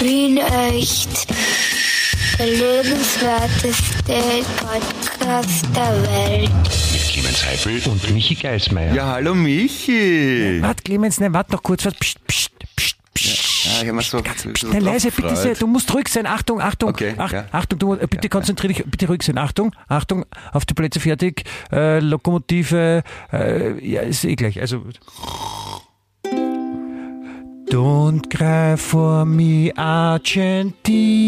Wien echt. Der lebenswerteste Podcast der Welt. Mit Clemens Heifel und Michi Geismeier. Ja, hallo Michi. Warte, Clemens, nein, warte noch kurz. Warte, pst, pst, pst, pst. Ja, ich hab mir so, so, so Nein, leise, bitte sehr. Du musst ruhig sein. Achtung, Achtung. Okay, Ach, ja. Achtung, du, musst- bitte konzentrier dich, bitte ruhig sein. Achtung, Achtung, auf die Plätze fertig. Äh, Lokomotive, äh, ja, ist eh gleich. Also. Don't cry for me, Argentina.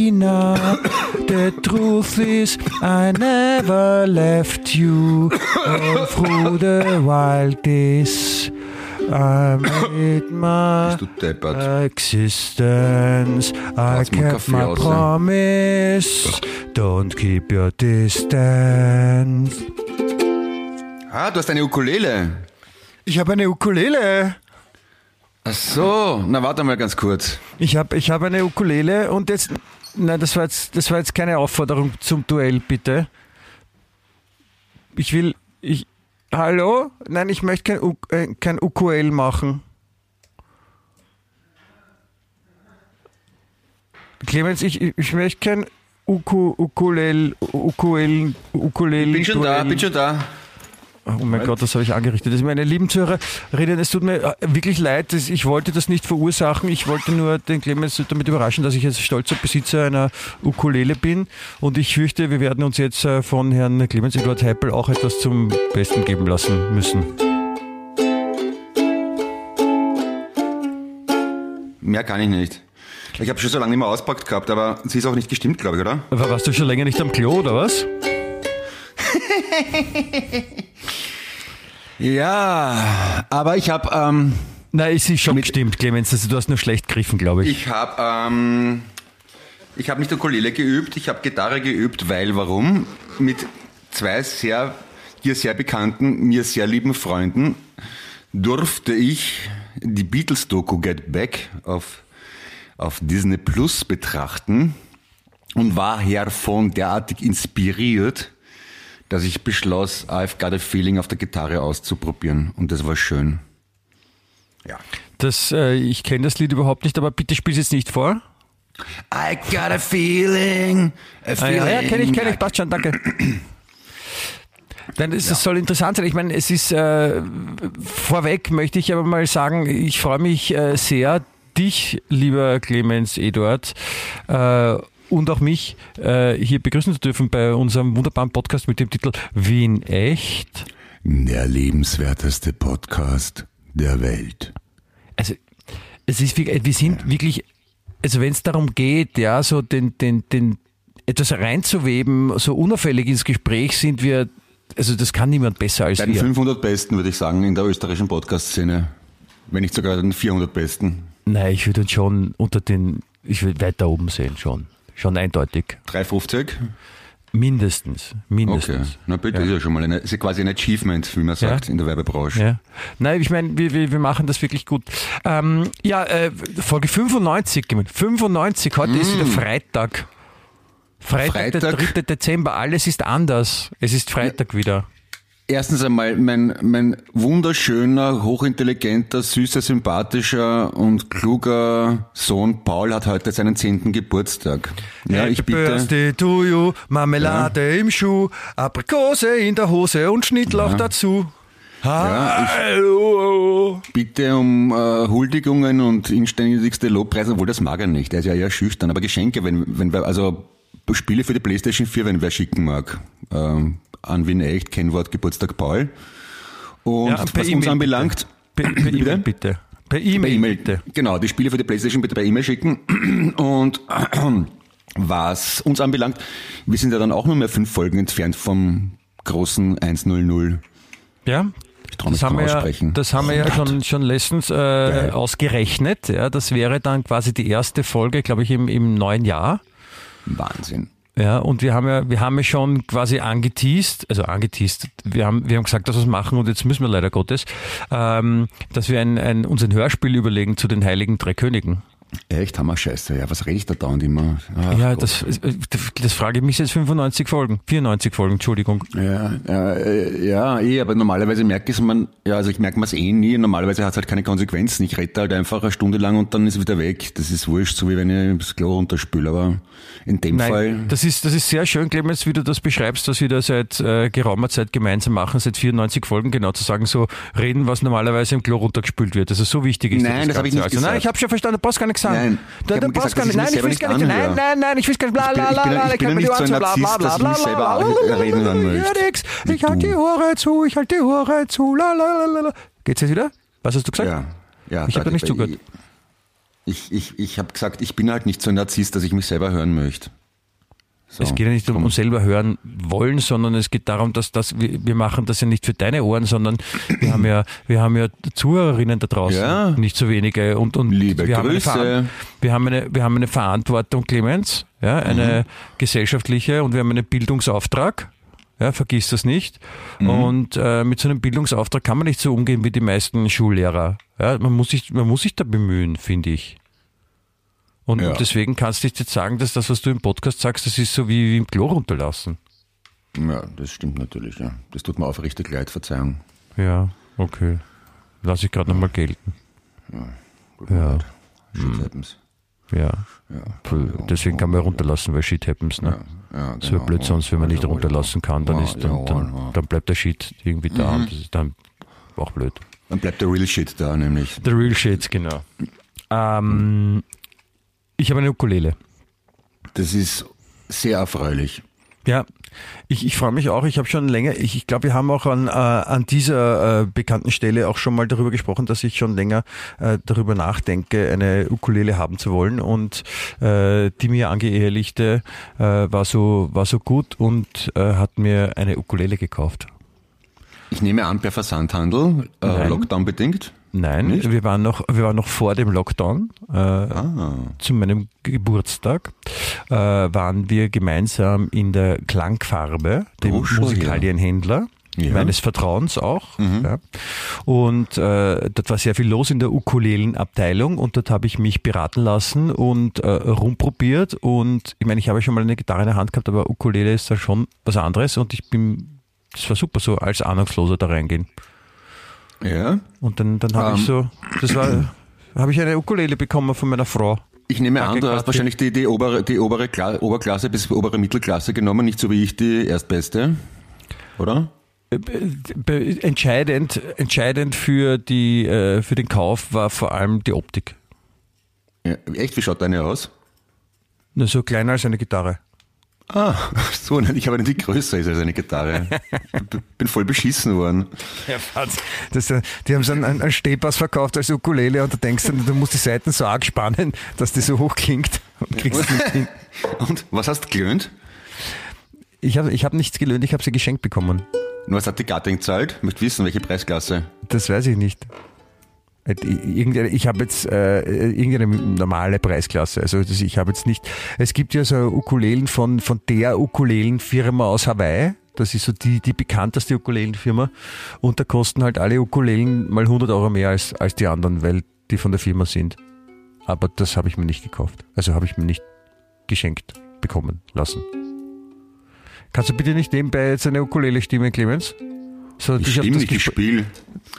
The truth is, I never left you all through the wild days. I made my existence. I kept my promise. Don't keep your distance. Ah, du hast eine Ukulele. Ich habe eine Ukulele. Ach so, na warte mal ganz kurz. Ich habe ich hab eine Ukulele und jetzt. Nein, das war jetzt, das war jetzt keine Aufforderung zum Duell, bitte. Ich will. Ich, hallo? Nein, ich möchte kein, U- äh, kein UQL machen. Clemens, ich, ich- möchte kein Uku, Ukulel, Ukulel, Ukulel. Bin schon da, bin schon da. Oh mein Gott, das habe ich angerichtet. Das meine lieben Zuhörerinnen, es tut mir äh, wirklich leid. Ich wollte das nicht verursachen. Ich wollte nur den Clemens damit überraschen, dass ich jetzt stolzer Besitzer einer Ukulele bin. Und ich fürchte, wir werden uns jetzt äh, von Herrn Clemens Eduard Heipel auch etwas zum Besten geben lassen müssen. Mehr kann ich nicht. Ich habe schon so lange nicht mehr auspackt gehabt, aber sie ist auch nicht gestimmt, glaube ich, oder? Aber warst du schon länger nicht am Klo, oder was? Ja, aber ich habe ähm, es ist schon Mit- gestimmt, Clemens. Also, du hast nur schlecht gegriffen, glaube ich. ich habe ähm, ich habe nicht Ukulele geübt, ich habe Gitarre geübt, weil warum? Mit zwei sehr dir sehr bekannten, mir sehr lieben Freunden durfte ich die Beatles Doku Get Back auf auf Disney Plus betrachten und war hervon derartig inspiriert, dass ich beschloss, I've got a feeling auf der Gitarre auszuprobieren und das war schön. Ja. Das, äh, ich kenne das Lied überhaupt nicht, aber bitte spiel es jetzt nicht vor. I got a feeling, a Ah, feeling. ja, ja, kenne ich, kenne ich, passt schon, danke. Dann ist, es soll interessant sein. Ich meine, es ist äh, vorweg möchte ich aber mal sagen, ich freue mich äh, sehr, dich, lieber Clemens Eduard, äh, und auch mich äh, hier begrüßen zu dürfen bei unserem wunderbaren Podcast mit dem Titel Wien echt. Der lebenswerteste Podcast der Welt. Also es ist wir sind wirklich, also wenn es darum geht, ja, so den, den, den etwas reinzuweben, so unauffällig ins Gespräch sind wir, also das kann niemand besser als Bei den wir. 500 Besten würde ich sagen in der österreichischen Podcast-Szene. Wenn nicht sogar den 400 Besten. Nein, ich würde uns schon unter den, ich würde weiter oben sehen, schon. Schon eindeutig. 350? Mindestens. Okay. Mindestens. Na bitte, ist ja schon mal eine, ist ja quasi ein Achievement, wie man sagt, in der Werbebranche. Ja. Nein, ich meine, wir, wir, wir machen das wirklich gut. Ähm, ja, äh, Folge 95, Clemens. 95, heute ist wieder Freitag. Freitag, der Mm. Freitag. 3. Dezember, alles ist anders. Es ist Freitag wieder. Erstens einmal, mein, mein wunderschöner, hochintelligenter, süßer, sympathischer und kluger Sohn Paul hat heute seinen zehnten Geburtstag. Ja, ich bitte. Birthday to you, Marmelade im Schuh, Aprikose in der Hose und Schnittlauch Ja. dazu. Ja, Hallo. Bitte um äh, Huldigungen und inständigste Lobpreise, obwohl das mag er nicht. Er ist ja eher schüchtern. Aber Geschenke, wenn, wenn wir, also Spiele für die Playstation 4, wenn wer schicken mag. Ähm, an Wien echt, Kennwort Geburtstag Paul. Und Ja, per was uns E-Mail anbelangt, Per, per Bitte? E-Mail bitte. Per per E-Mail E-Mail, bitte. genau, die Spiele für die Playstation bitte per E-Mail schicken. Und was uns anbelangt, wir sind ja dann auch nur mehr fünf Folgen entfernt vom großen 100. Ja. Das haben, ja, das haben wir ja schon, schon letztens äh, ausgerechnet. Ja, das wäre dann quasi die erste Folge, glaube ich, im, im neuen Jahr. Wahnsinn. Ja, und wir haben ja, wir haben ja schon quasi angeteased, also angeteased, wir haben, wir haben gesagt, dass wir es machen und jetzt müssen wir leider Gottes, ähm, dass wir ein, ein, uns ein Hörspiel überlegen zu den Heiligen Drei Königen. Echt, hammer Scheiße. Ja, was rede ich da dauernd immer? Ach ja, Gott. das, das frage ich mich jetzt 95 Folgen, 94 Folgen, Entschuldigung. Ja, ja, äh, ja, eh, aber normalerweise merke ich es man, ja, also ich merke es eh nie. Normalerweise hat es halt keine Konsequenzen. Ich rede halt einfach eine Stunde lang und dann ist es wieder weg. Das ist wurscht, so wie wenn ich das Klo runterspüle. Aber in dem Fall. Nein, das ist, das ist sehr schön, Clemens, wie du das beschreibst, dass wir da seit äh, geraumer Zeit gemeinsam machen, seit 94 Folgen, genau zu sagen, so reden, was normalerweise im Klo runtergespült wird. Also so wichtig ist Nein, das habe ich nicht also, Nein, gesagt. ich habe schon verstanden, du brauchst gar nichts sagen. Nein, ich da, mir brauchst gesagt, gar nicht, ich nein, ich will gar nicht, nein, nein, nein, ich will gar nicht, bla, Ich bin- bla, ich bla, bin- bla, ich bin kann mir nicht so ein Narzisst, dass ich mich selber reden hören möchte. Ja, nix. Ich halte die. Ohren zu, ich halte die Ohren zu, la, la, la, la. Geht's jetzt wieder? Was hast du gesagt? Ja, ja. Ich hab da nicht zugehört. Ich, ich, ich habe gesagt, ich bin halt nicht so ein Narzisst, dass ich mich selber hören möchte. So. Es geht ja nicht um Komm. uns selber hören wollen, sondern es geht darum, dass das, wir machen das ja nicht für deine Ohren, sondern wir haben ja, wir haben ja Zuhörerinnen da draußen, Ja. nicht so wenige und, und Liebe wir, haben eine Grüße. Veran- wir haben eine, wir haben eine Verantwortung, Clemens, ja, eine gesellschaftliche und wir haben einen Bildungsauftrag. Ja, vergiss das nicht. Und äh, mit so einem Bildungsauftrag kann man nicht so umgehen wie die meisten Schullehrer. Ja, man muss sich, man muss sich da bemühen, finde ich. Und Ja. deswegen kannst du jetzt sagen, dass das, was du im Podcast sagst, das ist so wie, wie im Klo runterlassen. Ja, das stimmt natürlich, ja. Das tut mir aufrichtig leid, Verzeihung. Ja, okay. Lass ich gerade nochmal gelten. Tut mir Ja. leid. Shit happens. Ja. Ja. Deswegen kann man ja runterlassen, weil Shit happens. Ne? Ja, So genau. blöd sonst, wenn man nicht runterlassen kann, dann, Ja, ist, dann, dann, ja. Mhm. dann bleibt der Shit irgendwie da und das ist dann auch blöd. Dann bleibt der Real Shit da, nämlich. The real shit, genau. Ähm, ich habe eine Ukulele. Das ist sehr erfreulich. Ja, ich, ich freue mich auch. Ich habe schon länger, ich, ich glaube, wir haben auch an, äh, an dieser äh, bekannten Stelle auch schon mal darüber gesprochen, dass ich schon länger äh, darüber nachdenke, eine Ukulele haben zu wollen. Und äh, die mir angeehelichte äh, war, so, war so gut und äh, hat mir eine Ukulele gekauft. Ich nehme an, per Versandhandel, äh. Lockdown bedingt. Nein, Nicht? wir waren noch, wir waren noch vor dem Lockdown. Äh, Ah. Zu meinem Geburtstag äh, waren wir gemeinsam in der Klangfarbe, dem Oh. Musikalienhändler. Ja. Mhm. Meines Vertrauens auch. Ja. Und äh, dort war sehr viel los in der Ukulelenabteilung und dort habe ich mich beraten lassen und äh, rumprobiert. Und ich meine, ich habe schon mal eine Gitarre in der Hand gehabt, aber Ukulele ist da schon was anderes und ich bin, das war super, so als Ahnungsloser da reingehen. Ja. Und dann, dann habe ich so, das war, habe ich eine Ukulele bekommen von meiner Frau. Ich nehme an, du hast wahrscheinlich die, die, obere, die obere Kla Oberklasse bis obere Mittelklasse genommen, nicht so wie ich die Erstbeste. Oder? Äh, Entscheidend, entscheidend für, die, äh, für den Kauf war vor allem die Optik. Ja, echt, wie schaut deine aus? Nur so kleiner als eine Gitarre. Ah, so, nein, ich habe eine, die größer ist als eine Gitarre. Ich bin voll beschissen worden. Ja, das, äh, die haben so einen, einen Stehpass verkauft als Ukulele und du denkst, dann, du musst die Seiten so arg spannen, dass die so hoch klingt und kriegst nicht hin. Und was hast du gelöhnt? Ich habe ich hab nichts gelöhnt, ich habe sie geschenkt bekommen. Und was hat die Gattin gezahlt? Möchte wissen, welche Preisklasse. Das weiß ich nicht. Äh, Irgendeine, ich habe jetzt äh, irgendeine normale Preisklasse. Also das, ich habe jetzt nicht. Es gibt ja so Ukulelen von, von der Ukulelenfirma aus Hawaii. Das ist so die, die bekannteste Ukulelenfirma. Und da kosten halt alle Ukulelen mal 100 Euro mehr als, als die anderen, weil die von der Firma sind. Aber das habe ich mir nicht gekauft. Also habe ich mir nicht geschenkt bekommen lassen. Kannst du bitte nicht nebenbei jetzt eine Ukulele stimmen, Clemens? So, Ich stimme nicht, ich spiele.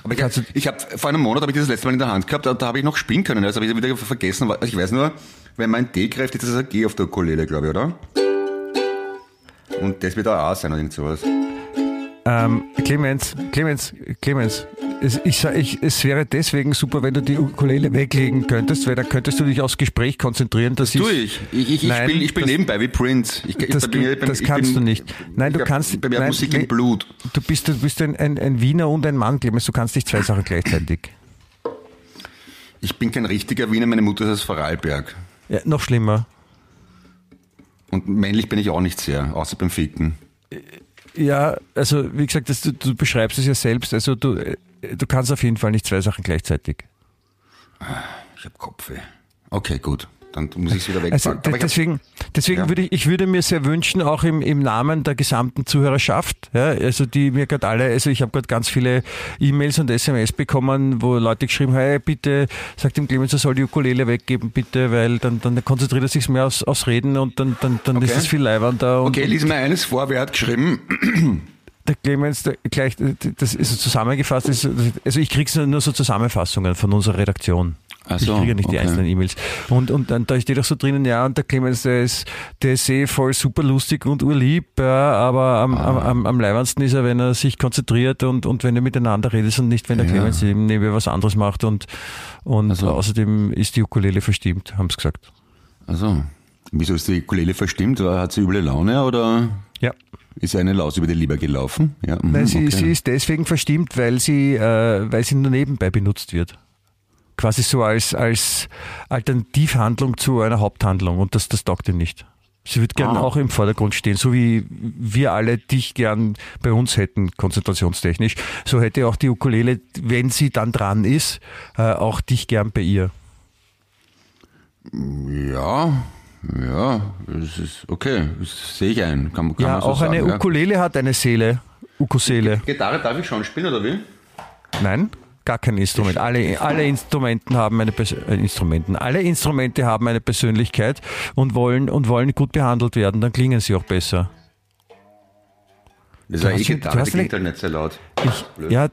Aber ich, ich habe vor einem Monat habe ich das letzte Mal in der Hand gehabt, da, da habe ich noch spielen können. Also habe ich wieder vergessen. Also ich weiß nur, wenn mein D greift, ist das ein G auf der Ukulele, glaube ich, oder? Und das wird auch A sein oder irgend sowas. Ähm, Clemens, Clemens, Clemens, es, ich, ich, es wäre deswegen super, wenn du die Ukulele weglegen könntest, weil dann könntest du dich aufs Gespräch konzentrieren. Das Tu ist, ich. Ich, ich, ich Nein, spiele ich spiel das- nebenbei wie Prince. Ich, ich, das bei- das ich kannst bin- du nicht. Nein, du ich kannst- Bei mir nein, Musik im Blut. Du bist, du bist ein, ein, ein Wiener und ein Mann, Clemens. Du kannst nicht zwei Sachen gleichzeitig. Ich bin kein richtiger Wiener, meine Mutter ist aus Vorarlberg. Ja, noch schlimmer. Und männlich bin ich auch nicht sehr, außer beim Ficken. Ja, also wie gesagt, das, du, du beschreibst es ja selbst. Also du, du kannst auf jeden Fall nicht zwei Sachen gleichzeitig. Ich habe Kopfweh. Okay, gut. dann muss ich es wieder Also wegpacken. hab- deswegen, deswegen Ja. würde ich, ich würde mir sehr wünschen, auch im, im Namen der gesamten Zuhörerschaft, ja, also die mir gerade alle, also ich habe gerade ganz viele E-Mails und SMS bekommen, wo Leute geschrieben haben, hey, bitte sagt dem Clemens, er soll die Ukulele weggeben, bitte, weil dann, dann konzentriert er sich mehr aufs, aufs Reden und dann, dann, dann ist Okay. es viel leibernder. Und, okay, lies mir eines vor, wer hat geschrieben? Der Clemens, der, gleich, das ist so zusammengefasst, ist, also ich kriege nur so Zusammenfassungen von unserer Redaktion. Ach ich so, kriege ja nicht die okay. einzelnen E-Mails. Und, und dann da steht auch so drinnen, ja, und der Clemens, der ist, der ist eh voll super lustig und urlieb, ja, aber am, Ah. am, am leibendsten ist er, wenn er sich konzentriert und, und wenn er miteinander redet und nicht, wenn der Ja. Clemens eben nebenbei was anderes macht und, und Also- außerdem ist die Ukulele verstimmt, haben sie gesagt. Also, wieso ist die Ukulele verstimmt? Hat sie üble Laune oder Ja. ist eine Laus über die Leber gelaufen? Ja, mhm, Nein, sie, okay. sie ist deswegen verstimmt, weil sie, äh, weil sie nur nebenbei benutzt wird. Quasi so als, als Alternativhandlung zu einer Haupthandlung und das, das taugt ihr nicht. Sie wird gern Ah. auch im Vordergrund stehen, so wie wir alle dich gern bei uns hätten, konzentrationstechnisch. So hätte auch die Ukulele, wenn sie dann dran ist, äh, auch dich gern bei ihr. Ja, ja, das ist okay, das sehe ich ein. Kann, kann ja, man so auch sagen, eine ja. Ukulele hat eine Seele. Ukulele. Gitarre darf ich schon spielen, oder wie? Nein, gar kein Instrument. Alle, alle Instrumenten haben eine Pers äh, Instrumenten. Alle Instrumente haben eine Persönlichkeit und wollen und wollen gut behandelt werden. Dann klingen sie auch besser. Das war eh hast schon- Gitarre, du hast die klingt eine- halt nicht sehr laut. Ich, ja,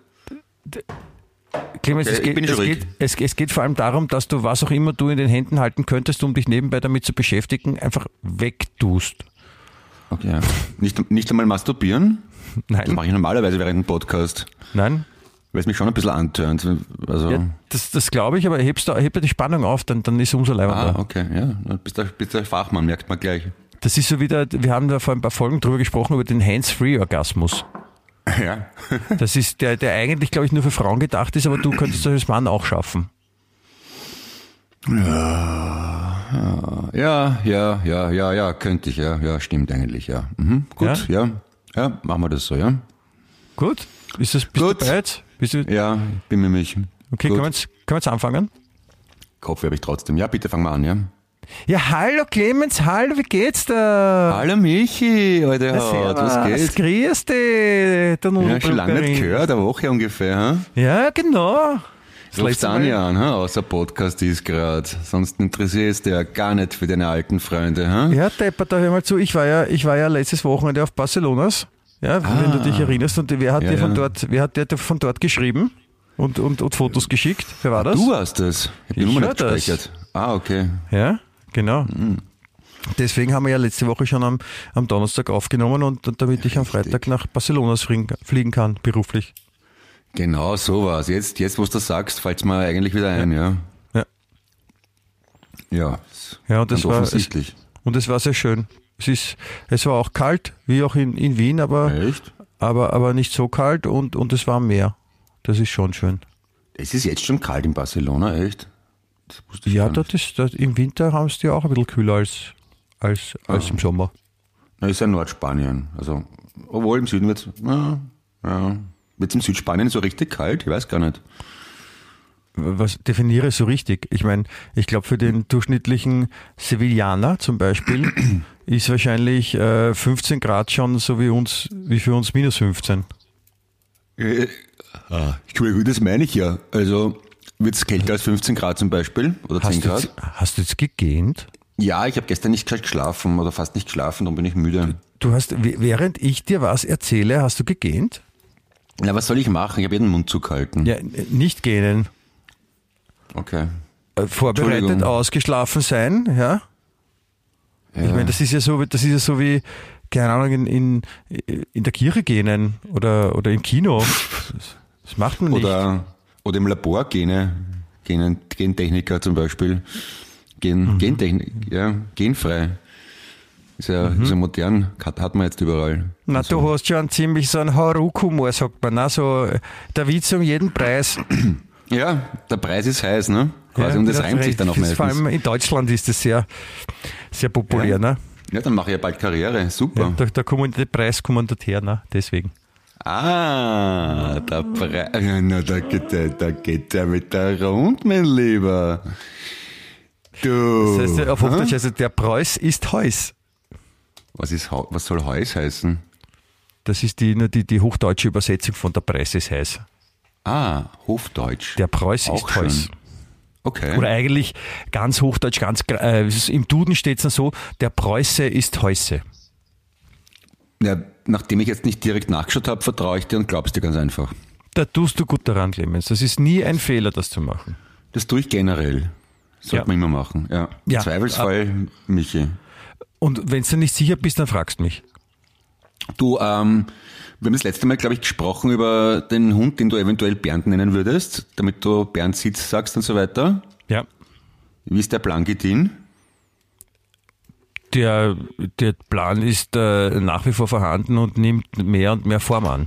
Clemens, es, geht, es, geht, es, es geht vor allem darum, dass du was auch immer du in den Händen halten könntest, um dich nebenbei damit zu beschäftigen, einfach wegtust. Okay, ja. Nicht, nicht einmal masturbieren? Das Nein, mache ich normalerweise während dem Podcast, nein. weil es mich schon ein bisschen antönt. Also, Ja, das, das glaube ich, aber hebst du, hebt die Spannung auf, dann, dann ist es umso leibender. ah, okay, ja. Du bist der, bist der Fachmann, merkt man gleich. Das ist so wieder, wir haben da vor ein paar Folgen drüber gesprochen, über den Hands-Free-Orgasmus. Ja. Das ist der, der eigentlich, glaube ich, nur für Frauen gedacht ist, aber du könntest das als Mann auch schaffen. Ja, ja, ja, ja, ja, könnte ich, ja, ja, stimmt eigentlich, ja. Mhm, gut, ja? ja, machen wir das so, ja. Gut? Ist das, bist Gut. du bereit? Bist du, Ja, bin mir mich. okay, gut. können wir, jetzt, können wir jetzt anfangen? Kopf habe ich trotzdem. Ja, bitte fang mal an, ja. Ja, hallo Clemens, hallo, wie geht's da? Hallo Michi, Na, Haut, was geht? grüß dich, der Ja, schon lange nicht gehört, eine Woche ungefähr, hm? Ja, genau. Das Rufst letzte an Mal- ja an, außer Podcast ist grad. Sonst interessierst du ja gar nicht für deine alten Freunde, hm? Ja, Depper, da hör mal zu. Ich war ja, ich war ja letztes Wochenende auf Barcelonas. Ja, wenn du dich erinnerst. Und wer hat Ah. Ja, dir von ja. dort, wer hat dir von dort geschrieben? Und, und, und Fotos geschickt? Wer war das? Du warst das. Ich die Ich hör nicht das. gespeichert. Ah, okay. Ja, genau. Mhm. Deswegen haben wir ja letzte Woche schon am, am Donnerstag aufgenommen und damit ich am Freitag nach Barcelona fliegen, kann, beruflich. Genau so war's. Jetzt, jetzt, wo du das sagst, fällt's mir eigentlich wieder ein, ja. Ja. Ja, Ja, und das war, es, offensichtlich. und es war sehr schön. Es ist, es war auch kalt, wie auch in, in Wien, aber, Echt? aber, aber nicht so kalt und, und es war am Meer. Das ist schon schön. Es ist jetzt schon kalt in Barcelona, echt? Das wusste ich Ja, nicht. ist, dort, im Winter haben sie die auch ein bisschen kühler als, als, als Ah. im Sommer. Na, ist ja Nordspanien. Also, obwohl im Süden wird's, ja, ja. Wird's im Südspanien so richtig kalt? Ich weiß gar nicht. Was definiere so richtig? Ich meine, ich glaube, für den durchschnittlichen Sevillaner zum Beispiel ist wahrscheinlich äh, 15 Grad schon so wie uns, wie für uns minus 15. Äh, ah, Entschuldigung, das meine ich ja. Also, wird's kälter als 15 Grad zum Beispiel? Oder 10 Hast Grad? jetzt, hast du jetzt gegähnt? Ja, ich habe gestern nicht geschlafen oder fast nicht geschlafen, darum bin ich müde. Du hast, während ich dir was erzähle, hast du gegähnt? Na, was soll ich machen? Ich habe jeden Mund zugehalten. Ja, nicht gähnen. Okay. Äh, Vorbereitet, ausgeschlafen sein, ja? Ja. Ich meine, das ist ja so, das ist ja so wie, keine Ahnung, in, in, in der Kirche gähnen oder, oder im Kino. Das, das macht man nicht. oder, oder im Labor Gene, Genen, Gentechniker zum Beispiel. Gen, Mhm. Gentechnik, ja, genfrei. Ist ja, ist ja modern, hat, hat man jetzt überall. Na, Also, du hast schon ziemlich so einen Haruk-Humor, sagt man. Also, der Witz um jeden Preis. Ja, der Preis ist heiß, ne? Quasi, und das das reimt sich dann auch ist Vor meistens. allem in Deutschland ist das sehr, sehr populär. Ja. Ne? Ja, dann mache ich ja bald Karriere. Super. Ja, da kommen die Preis kommen dort her, ne? deswegen. Ah, der Preis. Na, da geht der, da geht der mit der rund, mein Lieber. Du. Das heißt auf Hochdeutsch, also der Preuß ist Heus. Was, ist, was soll Heus heißen? Das ist die, die, die hochdeutsche Übersetzung von der Preuß ist Heus. Ah, Hofdeutsch. Der Preuß Auch ist Heus. Okay. Oder eigentlich ganz hochdeutsch, ganz äh, im Duden steht es dann so, der Preuße ist Heusse. Ja, nachdem ich jetzt nicht direkt nachgeschaut habe, vertraue ich dir und glaubst dir ganz einfach. Da tust du gut daran, Clemens. Das ist nie ein Fehler, das zu machen. Das tue ich generell. Sollte Ja. man immer machen. Ja. Ja. Zweifelsfall, Michi. Und wenn du nicht sicher bist, dann fragst du mich. Du, ähm, wir haben das letzte Mal, glaube ich, gesprochen über den Hund, den du eventuell Bernd nennen würdest, damit du Bernd Sitz sagst und so weiter. Ja. Wie ist der Plan gedient? Der, der Plan ist äh, nach wie vor vorhanden und nimmt mehr und mehr Form an.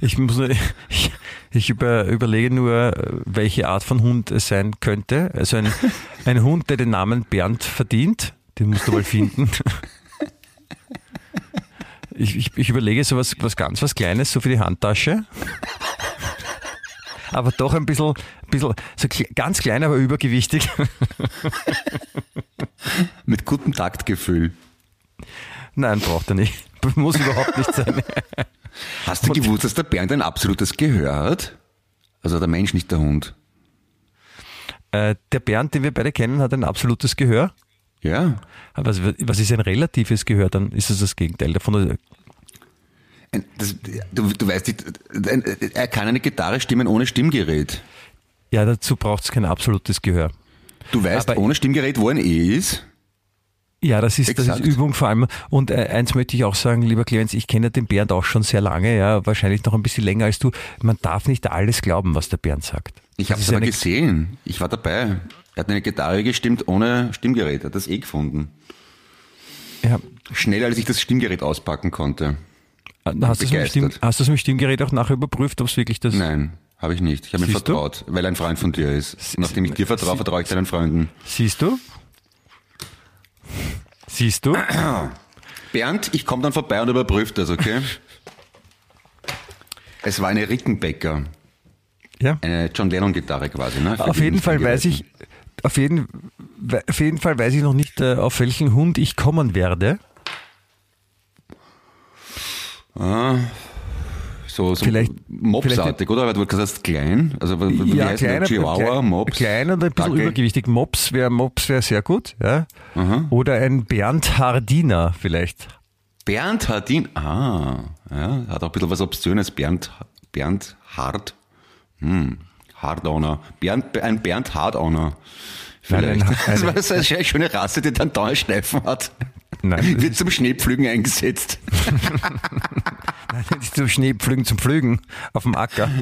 Ich, muss, nur- ich, ich über, überlege nur, welche Art von Hund es sein könnte. Also ein, ein Hund, der den Namen Bernd verdient, den musst du mal finden. Ich, ich, ich überlege so was, was ganz was Kleines, so für die Handtasche. Aber doch ein bisschen, bisschen so ganz klein, aber übergewichtig. Mit gutem Taktgefühl. Nein, braucht er nicht. Muss überhaupt nicht sein. Hast du gewusst, dass der Bernd ein absolutes Gehör hat? Also der Mensch, nicht der Hund. Äh, der Bernd, den wir beide kennen, hat ein absolutes Gehör. Ja. Aber was, was ist ein relatives Gehör? Dann ist es das Gegenteil davon. Ein- Das, du, du weißt nicht, ein- er kann eine Gitarre stimmen ohne Stimmgerät. Ja, dazu braucht es kein absolutes Gehör. Du weißt Aber- ohne Stimmgerät, wo ein E ist? Ja, das ist, das ist. Übung vor allem. Und äh, eins möchte ich auch sagen, lieber Clemens, ich kenne den Bernd auch schon sehr lange, ja, wahrscheinlich noch ein bisschen länger als du. Man darf nicht alles glauben, was der Bernd sagt. Ich habe es aber gesehen. Ich war dabei. Er hat eine Gitarre gestimmt ohne Stimmgerät. Er hat das eh gefunden. Ja, Schneller, als ich das Stimmgerät auspacken konnte. Hast du es mit mit Stimmgerät auch nachher überprüft, ob es wirklich das Nein, habe ich nicht. Ich habe ihm Siehst du? vertraut, weil ein Freund von dir ist. Und nachdem ich dir vertraue, vertraue ich deinen Freunden. Siehst du? Siehst du? Bernd, ich komme dann vorbei und überprüfe das, okay? es war eine Rickenbacker. Ja. Eine John Lennon-Gitarre quasi, ne? Für Auf jeden Fall weiß ich, auf jeden, auf jeden Fall weiß ich noch nicht, äh, auf welchen Hund ich kommen werde. So, so Vielleicht- Mopsartig, oder? Weil du gesagt klein. Also, wie Ja, heißt der? Chihuahua, klein, Mops? klein und ein bisschen Dackel? übergewichtig. Mops wäre Mops wäre sehr gut, ja. Oder ein Bernd Hardiner vielleicht. Bernd Hardin. Ah, ja, hat auch ein bisschen was Obszönes. Bernd, Bernd Hart. Hm, Hardowner. Bernd, ein Bernd Hardowner. Vielleicht. Nein, ein- das war eine schöne Rasse, die dann Dauerschleifen hat. Nein, Wird zum Schneepflügen eingesetzt. zum Schneepflügen zum Pflügen auf dem Acker.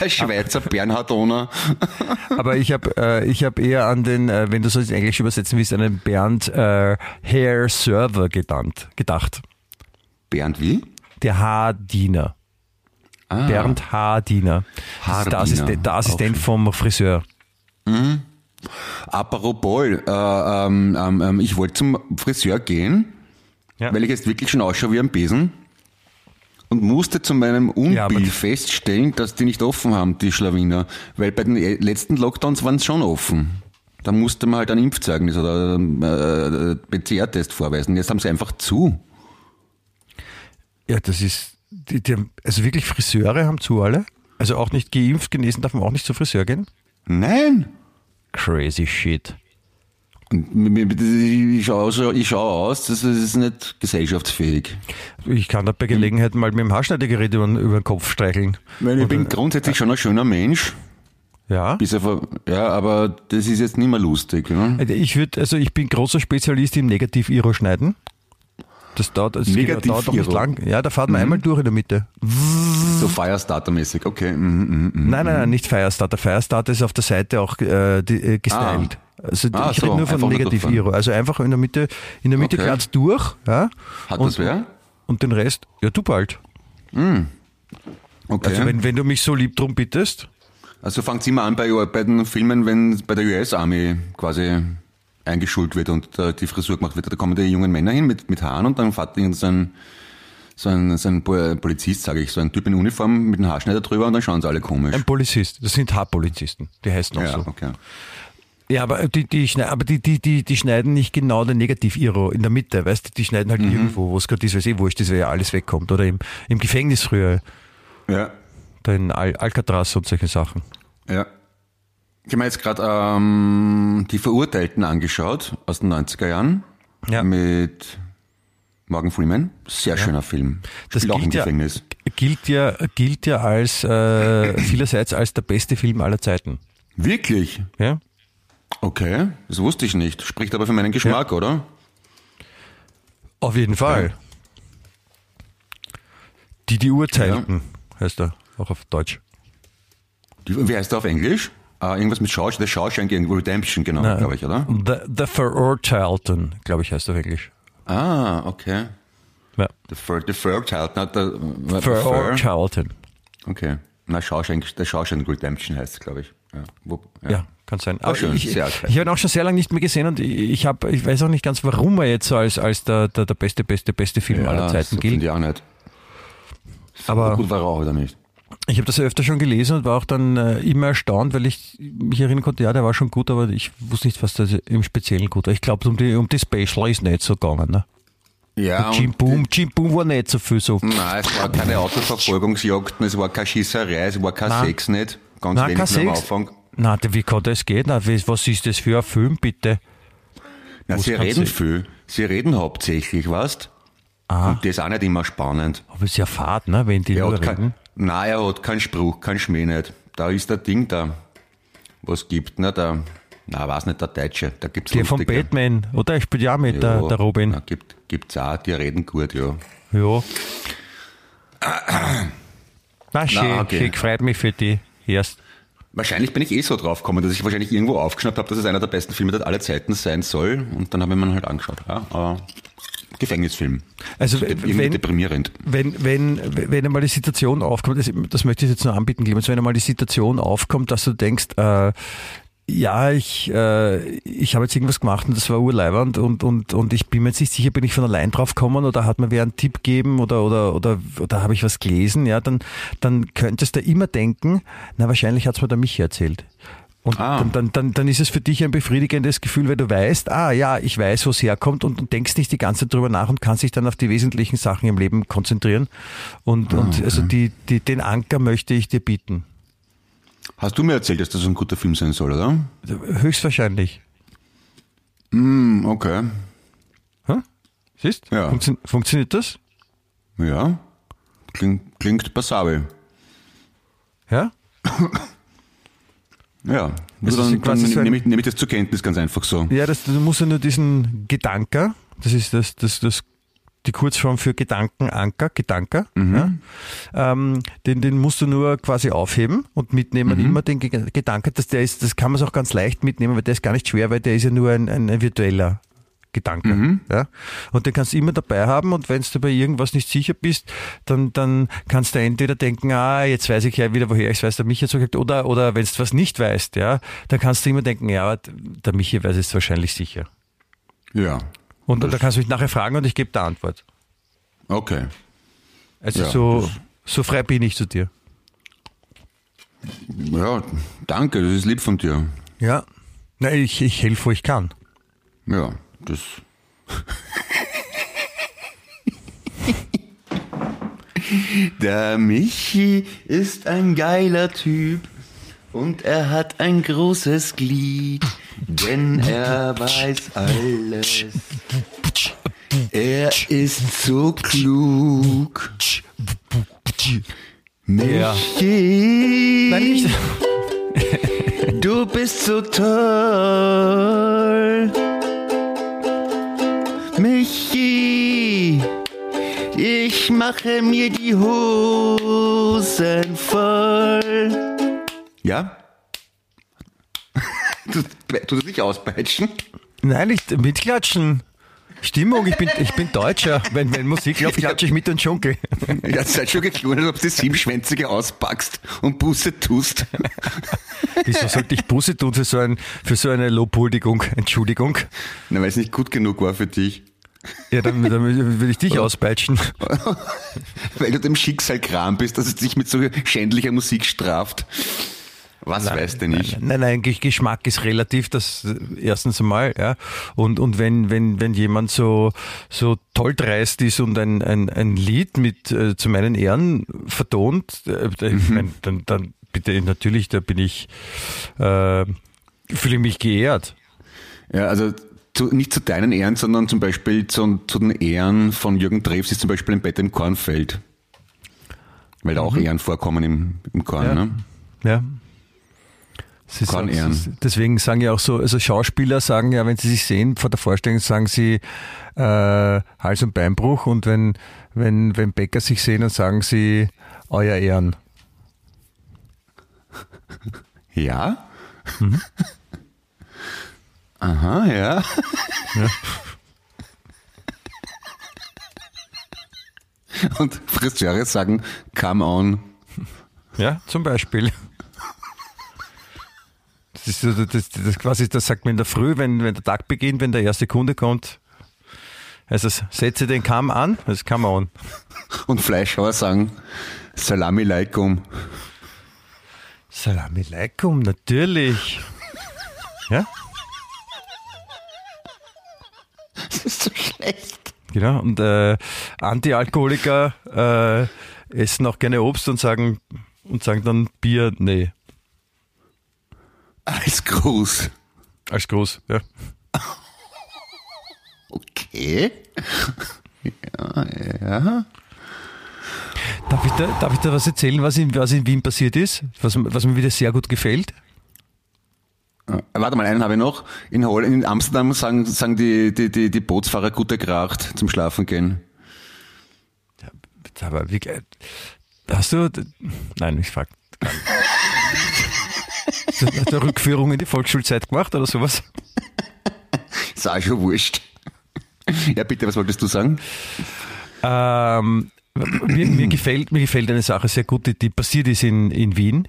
Der Schweizer Bernhardowner. Aber ich habe äh, ich hab eher an den, äh, wenn du so ins Englisch übersetzen willst, an den Bernd äh, Hair Server gedankt, gedacht. Bernd wie? Der Haardiener. Ah, Bernd Haardiener. Das ist der, der Assistent vom Friseur. Apropos, äh, ähm, ähm, ähm, ich wollte zum Friseur gehen, Ja. weil ich jetzt wirklich schon ausschaue wie ein Besen und musste zu meinem Ja, Unbill die- feststellen, dass die nicht offen haben, die Schlawiner. Weil bei den e- letzten Lockdowns waren sie schon offen. Da musste man halt ein Impfzeugnis oder äh, PCR-Test vorweisen. Jetzt haben sie einfach zu. Ja, das ist, die, die, haben- also wirklich Friseure haben zu alle. Also auch nicht geimpft, genesen darf man auch nicht zum Friseur gehen. Nein! Crazy shit. Ich schaue aus, ich schaue aus, das ist nicht gesellschaftsfähig. Ich kann da bei Gelegenheit mal mit dem Haarschneidergerät über, den- über den Kopf streicheln. Weil ich Und, bin grundsätzlich schon ein schöner Mensch, Ja. bis auf, ja, aber das ist jetzt nicht mehr lustig. Ne? Ich würde, also ich bin großer Spezialist im Negativ-Iro schneiden. Das dauert, das Negativ-Iro? dauert auch nicht lang. Ja, da fährt man einmal durch in der Mitte. So Firestarter-mäßig, okay. Mhm, mhm, mhm. Nein, nein, nein, nicht Firestarter. Firestarter ist auf der Seite auch äh, die, äh, gestylt. Also Ah, ich so, rede nur von einfach nur Negativ-Iro. Also einfach in der Mitte, in der Mitte Okay. glatt durch. Ja, Hat und, das wer? Und den Rest, ja du bald. Okay. Also wenn, wenn du mich so lieb drum bittest. Also fängt immer an bei, bei den Filmen, wenn bei der US-Army quasi eingeschult wird und äh, die Frisur gemacht wird. Da kommen die jungen Männer hin mit, mit Haaren und dann fährt ihnen sein, so ein, so ein Po- Polizist, sage ich, so ein Typ in Uniform mit einem Haarschneider drüber und dann schauen sie alle komisch. Ein Polizist, das sind Haarpolizisten, die heißen auch ja, so. okay. Ja, aber die, die, schneiden, aber die, die, die, die schneiden nicht genau den Negativ-Iro in der Mitte, weißt du? Die schneiden halt irgendwo, wo es gerade ist, weiß ich, wurscht ist, weil ja alles wegkommt. Oder im, im Gefängnis früher, Ja, da in Al Alcatraz und solche Sachen. ja. Ich habe mir jetzt gerade ähm, die Verurteilten angeschaut aus den 90er Jahren Ja. mit Morgan Freeman. Sehr schöner Film. Das Spielt auch im gilt ja, Gefängnis. gilt ja, gilt ja als äh, vielerseits als der beste Film aller Zeiten. Wirklich? Ja? Okay, das wusste ich nicht. Spricht aber für meinen Geschmack, oder? Auf jeden Fall. Die, die Urteilten, heißt er, auch auf Deutsch. Die, wie heißt der auf Englisch? Ah, irgendwas mit Schausch, der Shawshank, irgendwo Redemption, genau, Na, glaube ich, oder? The, the Verurteilten, glaube ich, heißt er auf Englisch. Ah, okay. Ja. The, Fur, the Verurteilt, not the, the Fur. Verurteilten. Okay. Na, Shawshank, der Shawshank Redemption heißt es, glaube ich. Ja. Wo, Ja, kann sein. War schön, ich, ich, habe ihn auch schon sehr lange nicht mehr gesehen und ich, ich, hab, ich weiß auch nicht ganz, warum er jetzt so als, als der, der, der beste, beste, beste Film ja, aller Zeiten gilt. ich auch nicht. Aber Gut war er auch oder nicht? Ich habe das ja öfter schon gelesen und war auch dann äh, immer erstaunt, weil ich mich erinnern konnte, ja, der war schon gut, aber ich wusste nicht, was das im Speziellen gut war. Ich glaube, um die, um die Special ist nicht so gegangen. Ne? Ja, Jim Boom, Jim Boom war nicht so viel so. Nein, es war keine Autoverfolgungsjagden, es war keine Schießerei, es war kein Nein. Sex nicht. Ganz Nein, wenig am. Anfang. Na, wie kann das gehen? Was ist das für ein Film, bitte? Na, sie reden viel. Sie reden hauptsächlich, weißt Ah. Und das ist auch nicht immer spannend. Aber es ist ja fad, ne, wenn die Er nur hat kein, reden. Nein, er hat keinen Spruch, keinen Schmäh nicht. Da ist der Ding da, was gibt, ne, der, na, weiß nicht, der Deutsche, da gibt's Der von. Batman, oder? Er spielt ja auch mit, der, Ja, der Robin. Na, gibt, gibt's auch, die reden gut, ja. Ja. Na, schön, okay. schön, freut mich für die erst. Wahrscheinlich bin ich eh so drauf gekommen, dass ich wahrscheinlich irgendwo aufgeschnappt habe, dass es einer der besten Filme aller Zeiten sein soll. Und dann habe ich mir halt angeschaut. Ja, aber Gefängnisfilm. Also, irgendwie wenn, deprimierend. wenn, wenn, wenn einmal die Situation aufkommt, das, das möchte ich jetzt nur anbieten, Clemens, wenn einmal die Situation aufkommt, dass du denkst, äh, ja, ich, äh, ich habe jetzt irgendwas gemacht und das war urleibernd und, und, und ich bin mir jetzt nicht sicher, bin ich von allein drauf gekommen oder hat mir wer einen Tipp gegeben oder, oder, oder, oder habe ich was gelesen, ja, dann, dann könntest du immer denken, na, wahrscheinlich hat's mir der Michi erzählt. Und Ah. dann, dann, dann, ist es für dich ein befriedigendes Gefühl, weil du weißt, ah ja, ich weiß, wo es herkommt und, und denkst nicht die ganze Zeit drüber nach und kannst dich dann auf die wesentlichen Sachen im Leben konzentrieren. Und, Ah, und also die, die, den Anker möchte ich dir bieten. Hast du mir erzählt, dass das ein guter Film sein soll, oder? Höchstwahrscheinlich. Hm, okay. Hä? Siehst? Ja. Funktion, funktioniert das? Ja. Klingt, klingt passabel. Ja? Ja. Also Also es dann dann nehme ich, nehme ich das zur Kenntnis ganz einfach so. Ja, das, du musst ja nur diesen Gedanker, das ist das, das, das, die Kurzform für Gedankenanker, Gedanker, ja, ähm, den, den musst du nur quasi aufheben und mitnehmen, immer den Ge- Gedanke, dass der ist, das kann man auch ganz leicht mitnehmen, weil der ist gar nicht schwer, weil der ist ja nur ein, ein, ein virtueller Gedanke. Ja? Und den kannst du immer dabei haben und wenn du bei irgendwas nicht sicher bist, dann, dann kannst du entweder denken, ah, jetzt weiß ich ja wieder, woher ich es weiß, der Michi hat so gesagt, oder, oder wenn du was nicht weißt, ja, dann kannst du immer denken, ja, der Michi weiß es wahrscheinlich sicher. Ja. Und da kannst du mich nachher fragen und ich gebe die Antwort. Okay. Also Ja, so, so frei bin ich zu dir. Ja, danke, das ist lieb von dir. Ja. Na, ich, ich helfe, wo ich kann. Ja, das. Der Michi ist ein geiler Typ und er hat ein großes Glied, denn er weiß alles. Er ist so klug. Michi, du bist so toll. Michi, ich mache mir die Hosen voll. Ja? Du, du dich auspeitschen? Nein, nicht mitklatschen. Stimmung, ich bin, ich bin Deutscher. Wenn, wenn Musik läuft, klatsche ich mit und schunkel. Ja, seid schon geklungen, als ob du die Siebenschwänzige auspackst und Busse tust. Wieso sollte ich Busse tun für so, ein, für so eine Lobhuldigung? Entschuldigung. Na, weil es nicht gut genug war für dich. Ja, dann, dann würde ich dich auspeitschen. Weil du dem Schicksal kram bist, dass es dich mit so schändlicher Musik straft. Was weißt du nicht? Nein, nein, Ge- Geschmack ist relativ, das äh, erstens einmal, ja. Und, und wenn, wenn, wenn jemand so, so toll dreist ist und ein, ein, ein Lied mit äh, zu meinen Ehren vertont, äh, ich mein, dann, dann bitte natürlich, da bin ich, äh, fühle ich mich geehrt. Ja, also zu, nicht zu deinen Ehren, sondern zum Beispiel zu, zu den Ehren von Jürgen Drews ist zum Beispiel ein Bett im Kornfeld. Weil da auch Ehren vorkommen im, im Korn, Ja. ne? Ja. Ist Kann es ist- Deswegen sagen ja auch so, also Schauspieler sagen ja, wenn sie sich sehen vor der Vorstellung, sagen sie äh, Hals- und Beinbruch und wenn, wenn, wenn Bäcker sich sehen, dann sagen sie Euer Ehren. Ja? Aha, ja. Und Friseure sagen, come on. Ja, zum Beispiel. Das das, das quasi, das sagt man in der Früh, wenn, wenn der Tag beginnt, wenn der erste Kunde kommt. Also setze den Kamm an, das kann man on. Und Fleischhauer sagen, Salami Laikum. Salami alaikum, natürlich. Ja? Das ist so schlecht. Genau. Und äh, Anti-Alkoholiker äh, essen auch gerne Obst und sagen und sagen dann Bier, nee, Als Gruß. als groß. Ja. Okay. Ja, ja. Darf, ich da, darf ich da was erzählen, was in, was in Wien passiert ist? Was, was mir wieder sehr gut gefällt? Äh, Warte mal, einen habe ich noch. In, Hol in Amsterdam sagen, sagen die, die, die, die Bootsfahrer gute Gracht zum Schlafen gehen. Aber wie, geil. hast du, nein, ich frage. eine Rückführung in die Volksschulzeit gemacht oder sowas? Ist auch schon wurscht. Ja, bitte, was wolltest du sagen? Ähm, mir, mir, gefällt, mir gefällt eine Sache sehr gut, die, die passiert ist in, in Wien.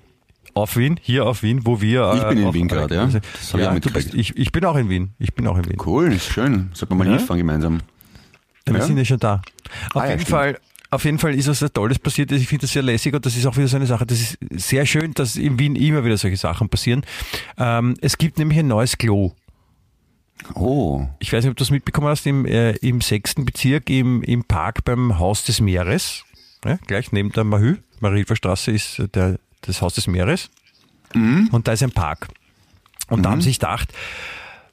Auf Wien, hier auf Wien, wo wir. Ich bin in auch- Wien gerade, ja. Ich ja, du bist, ich, ich bin auch in Wien. Ich bin auch in Wien. Cool, ist schön. Sollten wir mal Ja? hinfahren gemeinsam. Ja, wir Ja? sind ja schon da. Auf Ah, ja, jeden stimmt. Fall. Auf jeden Fall ist was sehr Tolles passiert. Ich finde das sehr lässig und das ist auch wieder so eine Sache. Das ist sehr schön, dass in Wien immer wieder solche Sachen passieren. Ähm, es gibt nämlich ein neues Klo. Oh, Ich weiß nicht, ob du das mitbekommen hast, im, äh, im sechsten Bezirk, im, im Park beim Haus des Meeres. Ja, gleich neben der Mahü. Marienhilfer Straße ist äh, der, das Haus des Meeres. Und da ist ein Park. Und da haben sie sich gedacht,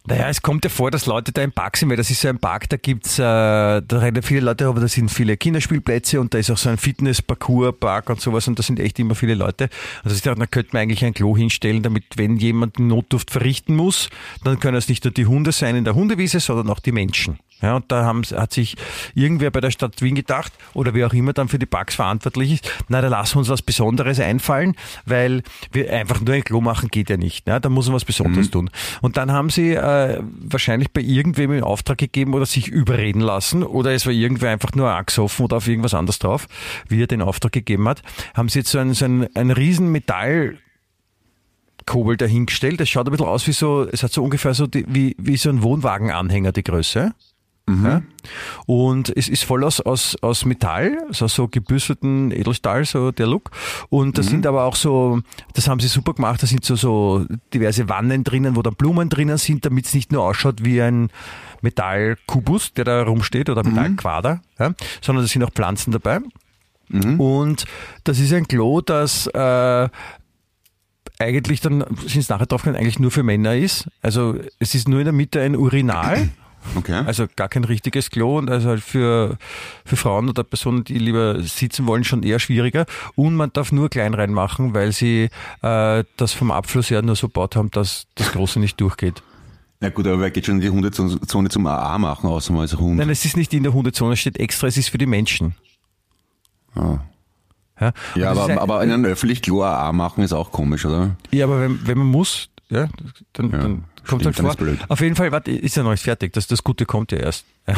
naja, es kommt ja vor, dass Leute da im Park sind, weil das ist so ein Park, da gibt's, äh, da rennen viele Leute, aber da sind viele Kinderspielplätze und da ist auch so ein Fitness-Parcours-Park und sowas und da sind echt immer viele Leute. Also ich dachte, da könnte man eigentlich ein Klo hinstellen, damit wenn jemand Notdurft verrichten muss, dann können es nicht nur die Hunde sein in der Hundewiese, sondern auch die Menschen. Ja, und da haben, hat sich irgendwer bei der Stadt Wien gedacht, oder wer auch immer dann für die Parks verantwortlich ist, na, da lassen wir uns was Besonderes einfallen, weil wir einfach nur ein Klo machen geht ja nicht. Ja, da muss man was Besonderes tun. Und dann haben sie äh, wahrscheinlich bei irgendwem in Auftrag gegeben oder sich überreden lassen, oder es war irgendwer einfach nur angesoffen oder auf irgendwas anderes drauf, wie er den Auftrag gegeben hat, haben sie jetzt so ein, so ein, ein riesen Metall Kobel dahingestellt. Das schaut ein bisschen aus wie so, es hat so ungefähr so die, wie, wie so ein Wohnwagenanhänger die Größe. Ja? Und es ist voll aus, aus, aus Metall, also so gebüsselten Edelstahl, so der Look. Und da sind aber auch so, das haben sie super gemacht, da sind so, so diverse Wannen drinnen, wo dann Blumen drinnen sind, damit es nicht nur ausschaut wie ein Metallkubus, der da rumsteht, oder Metallquader, ja? sondern da sind auch Pflanzen dabei. Und das ist ein Klo, das äh, eigentlich dann, sind es nachher drauf eigentlich nur für Männer ist. Also es ist nur in der Mitte ein Urinal. Okay. Also gar kein richtiges Klo und also halt für, für Frauen oder Personen, die lieber sitzen wollen, schon eher schwieriger. Und man darf nur klein reinmachen, weil sie äh, das vom Abfluss her nur so baut haben, dass das Große nicht durchgeht. Na gut, aber wer geht schon in die Hundezone zum AA machen, außer mal als Hund? Nein, es ist nicht in der Hundezone, es steht extra, es ist für die Menschen. Ah. Ja, Ja, aber, ein- aber in einem öffentlichen Klo AA machen ist auch komisch, oder? Ja, aber wenn, wenn man muss, ja, dann, Ja, dann kommt halt vor. Auf jeden Fall, warte, ist ja noch nicht fertig. Das, das Gute kommt ja erst. Ja.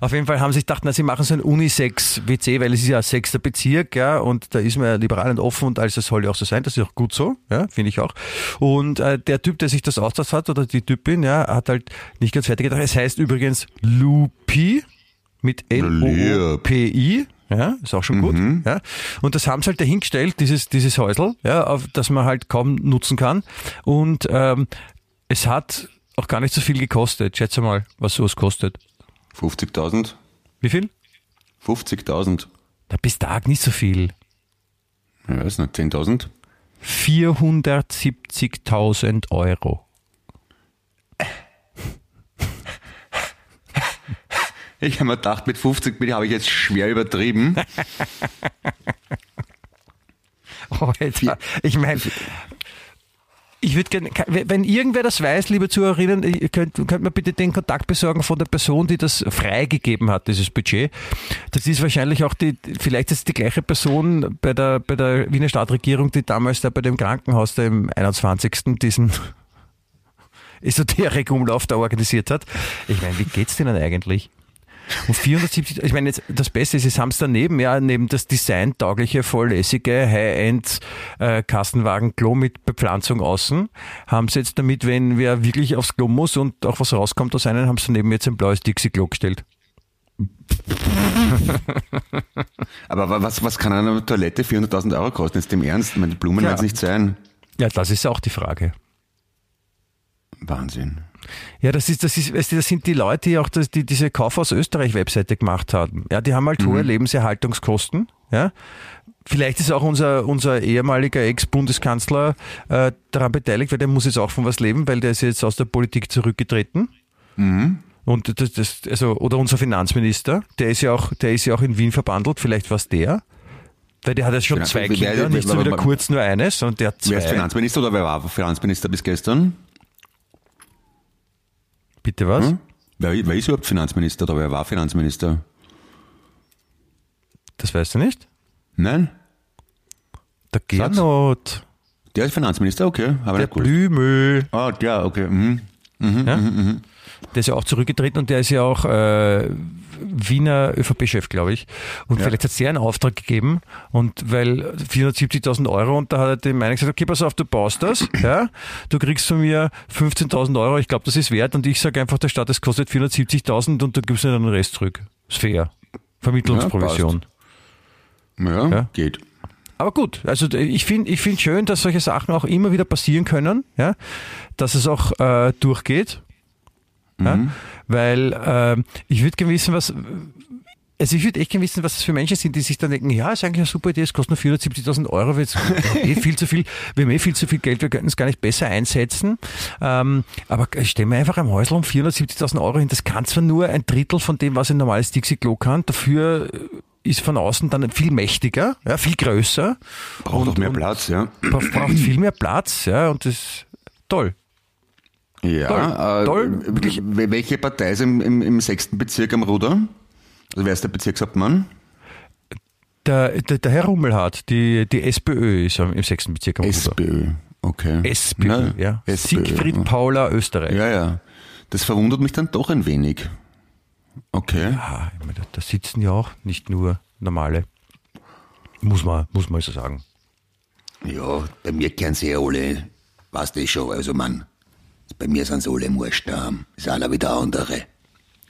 Auf jeden Fall haben sie sich gedacht, na, sie machen so ein Unisex-WC, weil es ist ja ein sechster Bezirk, ja, und da ist man ja liberal und offen und alles, das soll ja auch so sein, das ist auch gut so, ja, finde ich auch. Und äh, der Typ, der sich das ausgedacht hat, oder die Typin, ja, hat halt nicht ganz fertig gedacht. Es heißt übrigens Lupi mit L-O-O-P-I. Ja, ist auch schon gut. Ja. Und das haben sie halt dahingestellt, dieses, dieses Häusl, ja, auf das man halt kaum nutzen kann. Und ähm, es hat auch gar nicht so viel gekostet. Schätze mal, was sowas kostet. 50.000? Wie viel? 50.000. Na, bis Tag nicht so viel. Ja, ist nicht 10.000. 470.000 Euro. Ich habe mir gedacht, mit 50 Meter habe ich jetzt schwer übertrieben. Oh, Alter. Ich meine, ich würde gerne, wenn irgendwer das weiß, liebe Zuhörerinnen, könnt, könnt mir bitte den Kontakt besorgen von der Person, die das freigegeben hat, dieses Budget. Das ist wahrscheinlich auch die, vielleicht ist die gleiche Person bei der, bei der Wiener Stadtregierung, die damals da bei dem Krankenhaus da im 21. diesen Esoterik-Umlauf da organisiert hat. Ich meine, wie geht's denen eigentlich? Und 470, ich meine, jetzt, das Beste ist, sie haben es daneben, ja, neben das designtaugliche, volllässige High-End äh, mit Bepflanzung außen, haben sie jetzt damit, wenn wer wirklich aufs Klo muss und auch was rauskommt aus einem, haben sie daneben jetzt ein blaues Dixie-Klo gestellt. Aber wa- was, was kann eine Toilette 400.000 Euro kosten? Ist dem Ernst? Meine, Blumen Ja. werden es nicht sein. Ja, das ist auch die Frage. Wahnsinn. Ja, das ist, das ist, weißt du, das sind die Leute, die auch das, die diese Kaufhaus Österreich Webseite gemacht haben. Ja, die haben halt hohe Lebenserhaltungskosten. Ja. Vielleicht ist auch unser, unser ehemaliger Ex-Bundeskanzler äh, daran beteiligt, weil der muss jetzt auch von was leben, weil der ist jetzt aus der Politik zurückgetreten. Und das, das, also, oder unser Finanzminister, der ist ja auch, der ist ja auch in Wien verbandelt, vielleicht was der. Weil der hat jetzt schon Finan- zwei Kinder, nicht so wer- wie der wer- Kurz nur eines, sondern der hat Wer ist zwei. Finanzminister oder wer war Finanzminister bis gestern? Bitte was? Hm? Wer, wer ist überhaupt Finanzminister oder wer war Finanzminister? Das weißt du nicht? Nein? Der Gernot, Der ist Finanzminister, okay. Aber der. Blümel. Ah, der, okay. Mhm. Ja? Der ist ja auch zurückgetreten und der ist ja auch äh, Wiener ÖVP-Chef, glaube ich. Und Ja. vielleicht hat er einen Auftrag gegeben und weil 470.000 Euro und da hat er dem einen gesagt, okay, pass auf, du baust das, ja, du kriegst von mir 15.000 Euro, ich glaube, das ist wert und ich sage einfach der Stadt, es kostet 470.000 und du gibst mir dann den Rest zurück. Ist fair. Vermittlungsprovision. Ja, Ja. geht. Aber gut, also ich finde ich find schön, dass solche Sachen auch immer wieder passieren können, ja, dass es auch äh, durchgeht. Ja, weil ähm, ich würde gerne wissen, was. Also ich würde echt gerne wissen, was das für Menschen sind, die sich dann denken, ja, ist eigentlich eine super Idee, es kostet nur 470.000 Euro, wir, eh viel zu viel, wir haben eh viel zu viel Geld, wir könnten es gar nicht besser einsetzen. Ähm, aber ich stelle mir einfach ein Häusl um 470.000 Euro hin, das kann zwar nur ein Drittel von dem, was ein normales Dixie-Klo kann, dafür ist von außen dann viel mächtiger, ja, viel größer. Braucht Und- auch mehr Platz, ja. Braucht viel mehr Platz, ja, und das ist toll. Ja, Toll, äh, toll, wirklich. Welche Partei ist im, im, im sechsten Bezirk am Ruder? Also wer ist der Bezirkshauptmann? Der, der, der Herr Rummelhardt, die, die SPÖ ist im sechsten Bezirk am Ruder. SPÖ. Okay. SPÖ, Na, ja. SPÖ. Siegfried Paula Österreich. Ja, ja. Das verwundert mich dann doch ein wenig. Okay. Ich meine, da sitzen ja auch nicht nur normale. Muss man, muss man so sagen. Ja, bei mir kennen sie ja alle, weißt du schon, also Mann. Bei mir sind sie alle Murst da, ist einer wie der andere.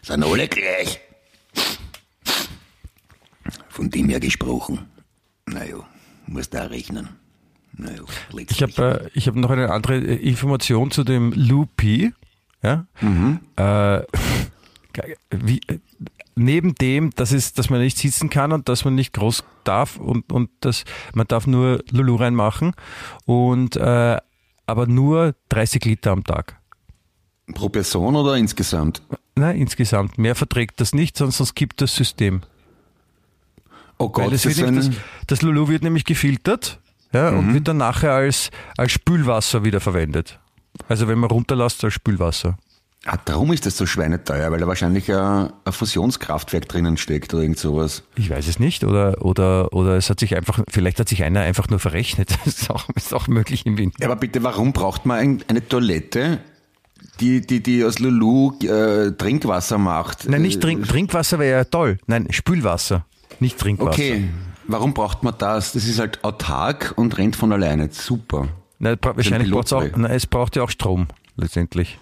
Sind alle gleich. Von dem her gesprochen. Naja, muss da rechnen. Naja, Ich habe äh, ich hab noch eine andere Information zu dem Lupi. Ja? Äh, wie, äh, neben dem, dass, es, dass man nicht sitzen kann und dass man nicht groß darf und, und dass man darf nur Lulu reinmachen und äh, aber nur 30 Liter am Tag. Pro Person oder insgesamt? Nein, insgesamt. Mehr verträgt das nicht, sonst, sonst kippt das System. Oh Gott, das, ist nämlich, ein, das, das Lulu wird nämlich gefiltert ja, und wird dann nachher als, als Spülwasser wieder verwendet. Also wenn man runterlässt, als Spülwasser. Ah, darum ist das so schweineteuer, weil da wahrscheinlich ein, ein Fusionskraftwerk drinnen steckt oder irgend sowas. Ich weiß es nicht. Oder, oder, oder es hat sich einfach, vielleicht hat sich einer einfach nur verrechnet. Das ist auch, ist auch möglich Wien. Ja, aber bitte, warum braucht man ein, eine Toilette, die, die, die aus Lulu äh, Trinkwasser macht. Nein, nicht Äh, Trink, Trinkwasser wäre ja toll. Nein, Spülwasser, nicht Trinkwasser. Okay, warum braucht man das? Das ist halt autark und rennt von alleine. Super. Bra- wahrscheinlich braucht es auch, na, es braucht ja auch Strom, letztendlich.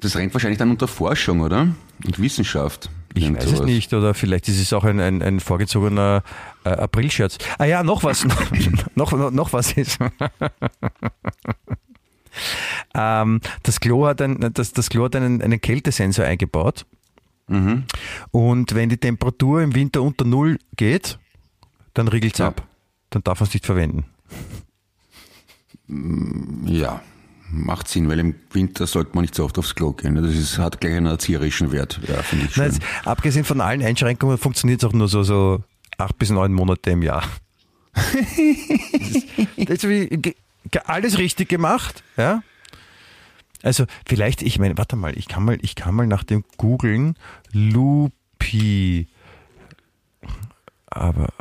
Das rennt wahrscheinlich dann unter Forschung, oder? Und Wissenschaft. Ich weiß es sowas. nicht, oder vielleicht ist es auch ein, ein, ein vorgezogener äh, Aprilscherz. Ah ja, noch was, noch, noch, noch was ist. ähm, das Klo hat, ein, das, das Klo hat einen, einen Kältesensor eingebaut. Mhm. Und wenn die Temperatur im Winter unter Null geht, dann riegelt es Ja. ab. Dann darf man es nicht verwenden. Ja, macht Sinn, weil im Winter sollte man nicht so oft aufs Klo gehen. Das ist, hat gleich einen erzieherischen Wert. Ja, finde ich schön. Nein, jetzt, abgesehen von allen Einschränkungen funktioniert es auch nur so, so acht bis neun Monate im Jahr. das das wie, alles richtig gemacht, ja. Also vielleicht, ich meine, warte mal, ich kann mal, ich kann mal nach dem googeln, Lupi. Aber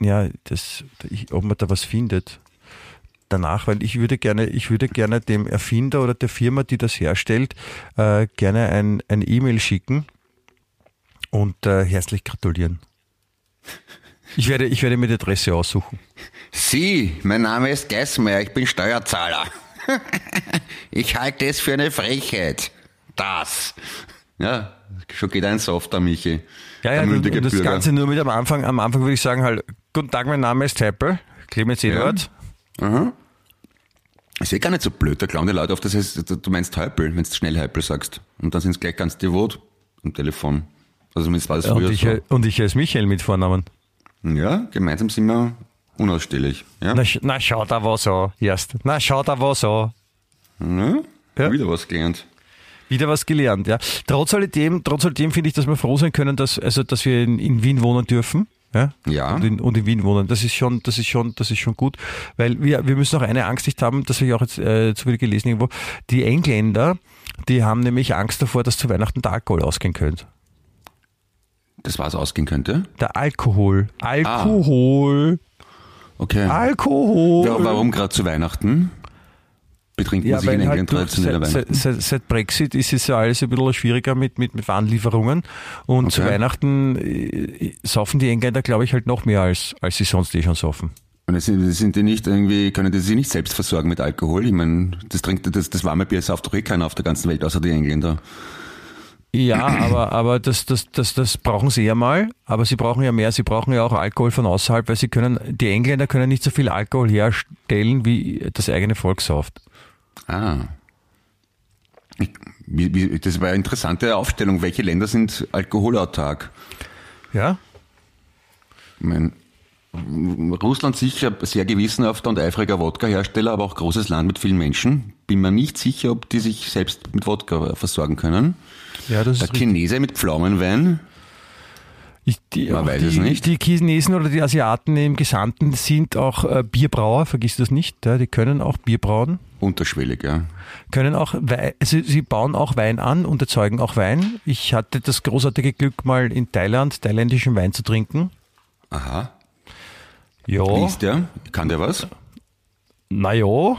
ja, das, ich, ob man da was findet danach, weil ich würde gerne, ich würde gerne dem Erfinder oder der Firma, die das herstellt, äh, gerne ein, ein E-Mail schicken und äh, herzlich gratulieren. Ich werde, ich werde mir die Adresse aussuchen. Sie, mein Name ist Geismeier, ich bin Steuerzahler. ich halte es für eine Frechheit. Das. Ja, schon geht ein Softer, Michi. Ja, ja, und, und das. Ganze nur mit am Anfang. Am Anfang würde ich sagen halt, guten Tag, mein Name ist Teppel, Clemens Eduard. Aha. Ist eh gar nicht so blöd, da klauen die Leute auf, das heißt, du meinst Häupl, wenn du schnell Häupl sagst. Und dann sind es gleich ganz devot am Telefon. Also zumindest war das Und früher ich, äh, und ich heiße Michael mit Vornamen. so. Ja, gemeinsam sind wir unausstehlich. Ja? Na, na schau da was an, erst. Na schau da was an. ja? Ja. Wieder was gelernt. Wieder was gelernt, ja. Trotz alledem, trotz alledem finde ich, dass wir froh sein können, dass, also, dass wir in, in Wien wohnen dürfen. Ja. Ja. Und in, und in Wien wohnen. Das ist schon, das ist schon, das ist schon gut. Weil wir, wir müssen auch eine Angst nicht haben, das habe ich auch jetzt äh, zu viel gelesen irgendwo. Die Engländer, die haben nämlich Angst davor, dass zu Weihnachten der Alkohol ausgehen könnte. Das was ausgehen könnte? Der Alkohol. Alkohol. Okay. Alkohol. Ja, warum gerade zu Weihnachten? Betrinkt man Ja, sich in England halt traditioneller seit, Weihnachten? seit, seit Brexit ist es ja alles ein bisschen schwieriger mit, mit, mit Warenlieferungen. Und zu Okay. Weihnachten äh, saufen die Engländer, glaube ich, halt noch mehr als, als sie sonst eh schon saufen. Und sind, sind die nicht irgendwie, können die sich nicht selbst versorgen mit Alkohol? Ich meine, das trinkt, das, das warme Bier sauft doch eh keiner auf der ganzen Welt, außer die Engländer. Ja, aber, aber das, das, das, das brauchen sie ja mal. Aber sie brauchen ja mehr. Sie brauchen ja auch Alkohol von außerhalb, weil sie können, die Engländer können nicht so viel Alkohol herstellen, wie das eigene Volk sauft. Ah. Ich, wie, wie, das war eine interessante Aufstellung. Welche Länder sind alkoholautark? Ja? Ich meine, Russland sicher sehr gewissenhafter und eifriger Wodka-Hersteller, aber auch großes Land mit vielen Menschen. Bin mir nicht sicher, ob die sich selbst mit Wodka versorgen können. Ja, das Der ist richtig. Chinese mit Pflaumenwein. Ich, die, Man weiß die, es nicht. Die Chinesen oder die Asiaten im Gesandten sind auch äh, Bierbrauer, vergiss das nicht. Ja, die können auch Bier brauen. Unterschwellig, ja. können auch also sie bauen auch Wein an und erzeugen auch Wein. Ich hatte das großartige Glück, mal in Thailand thailändischen Wein zu trinken. Aha. Ja, Wie ist der? Kann der was? na ja.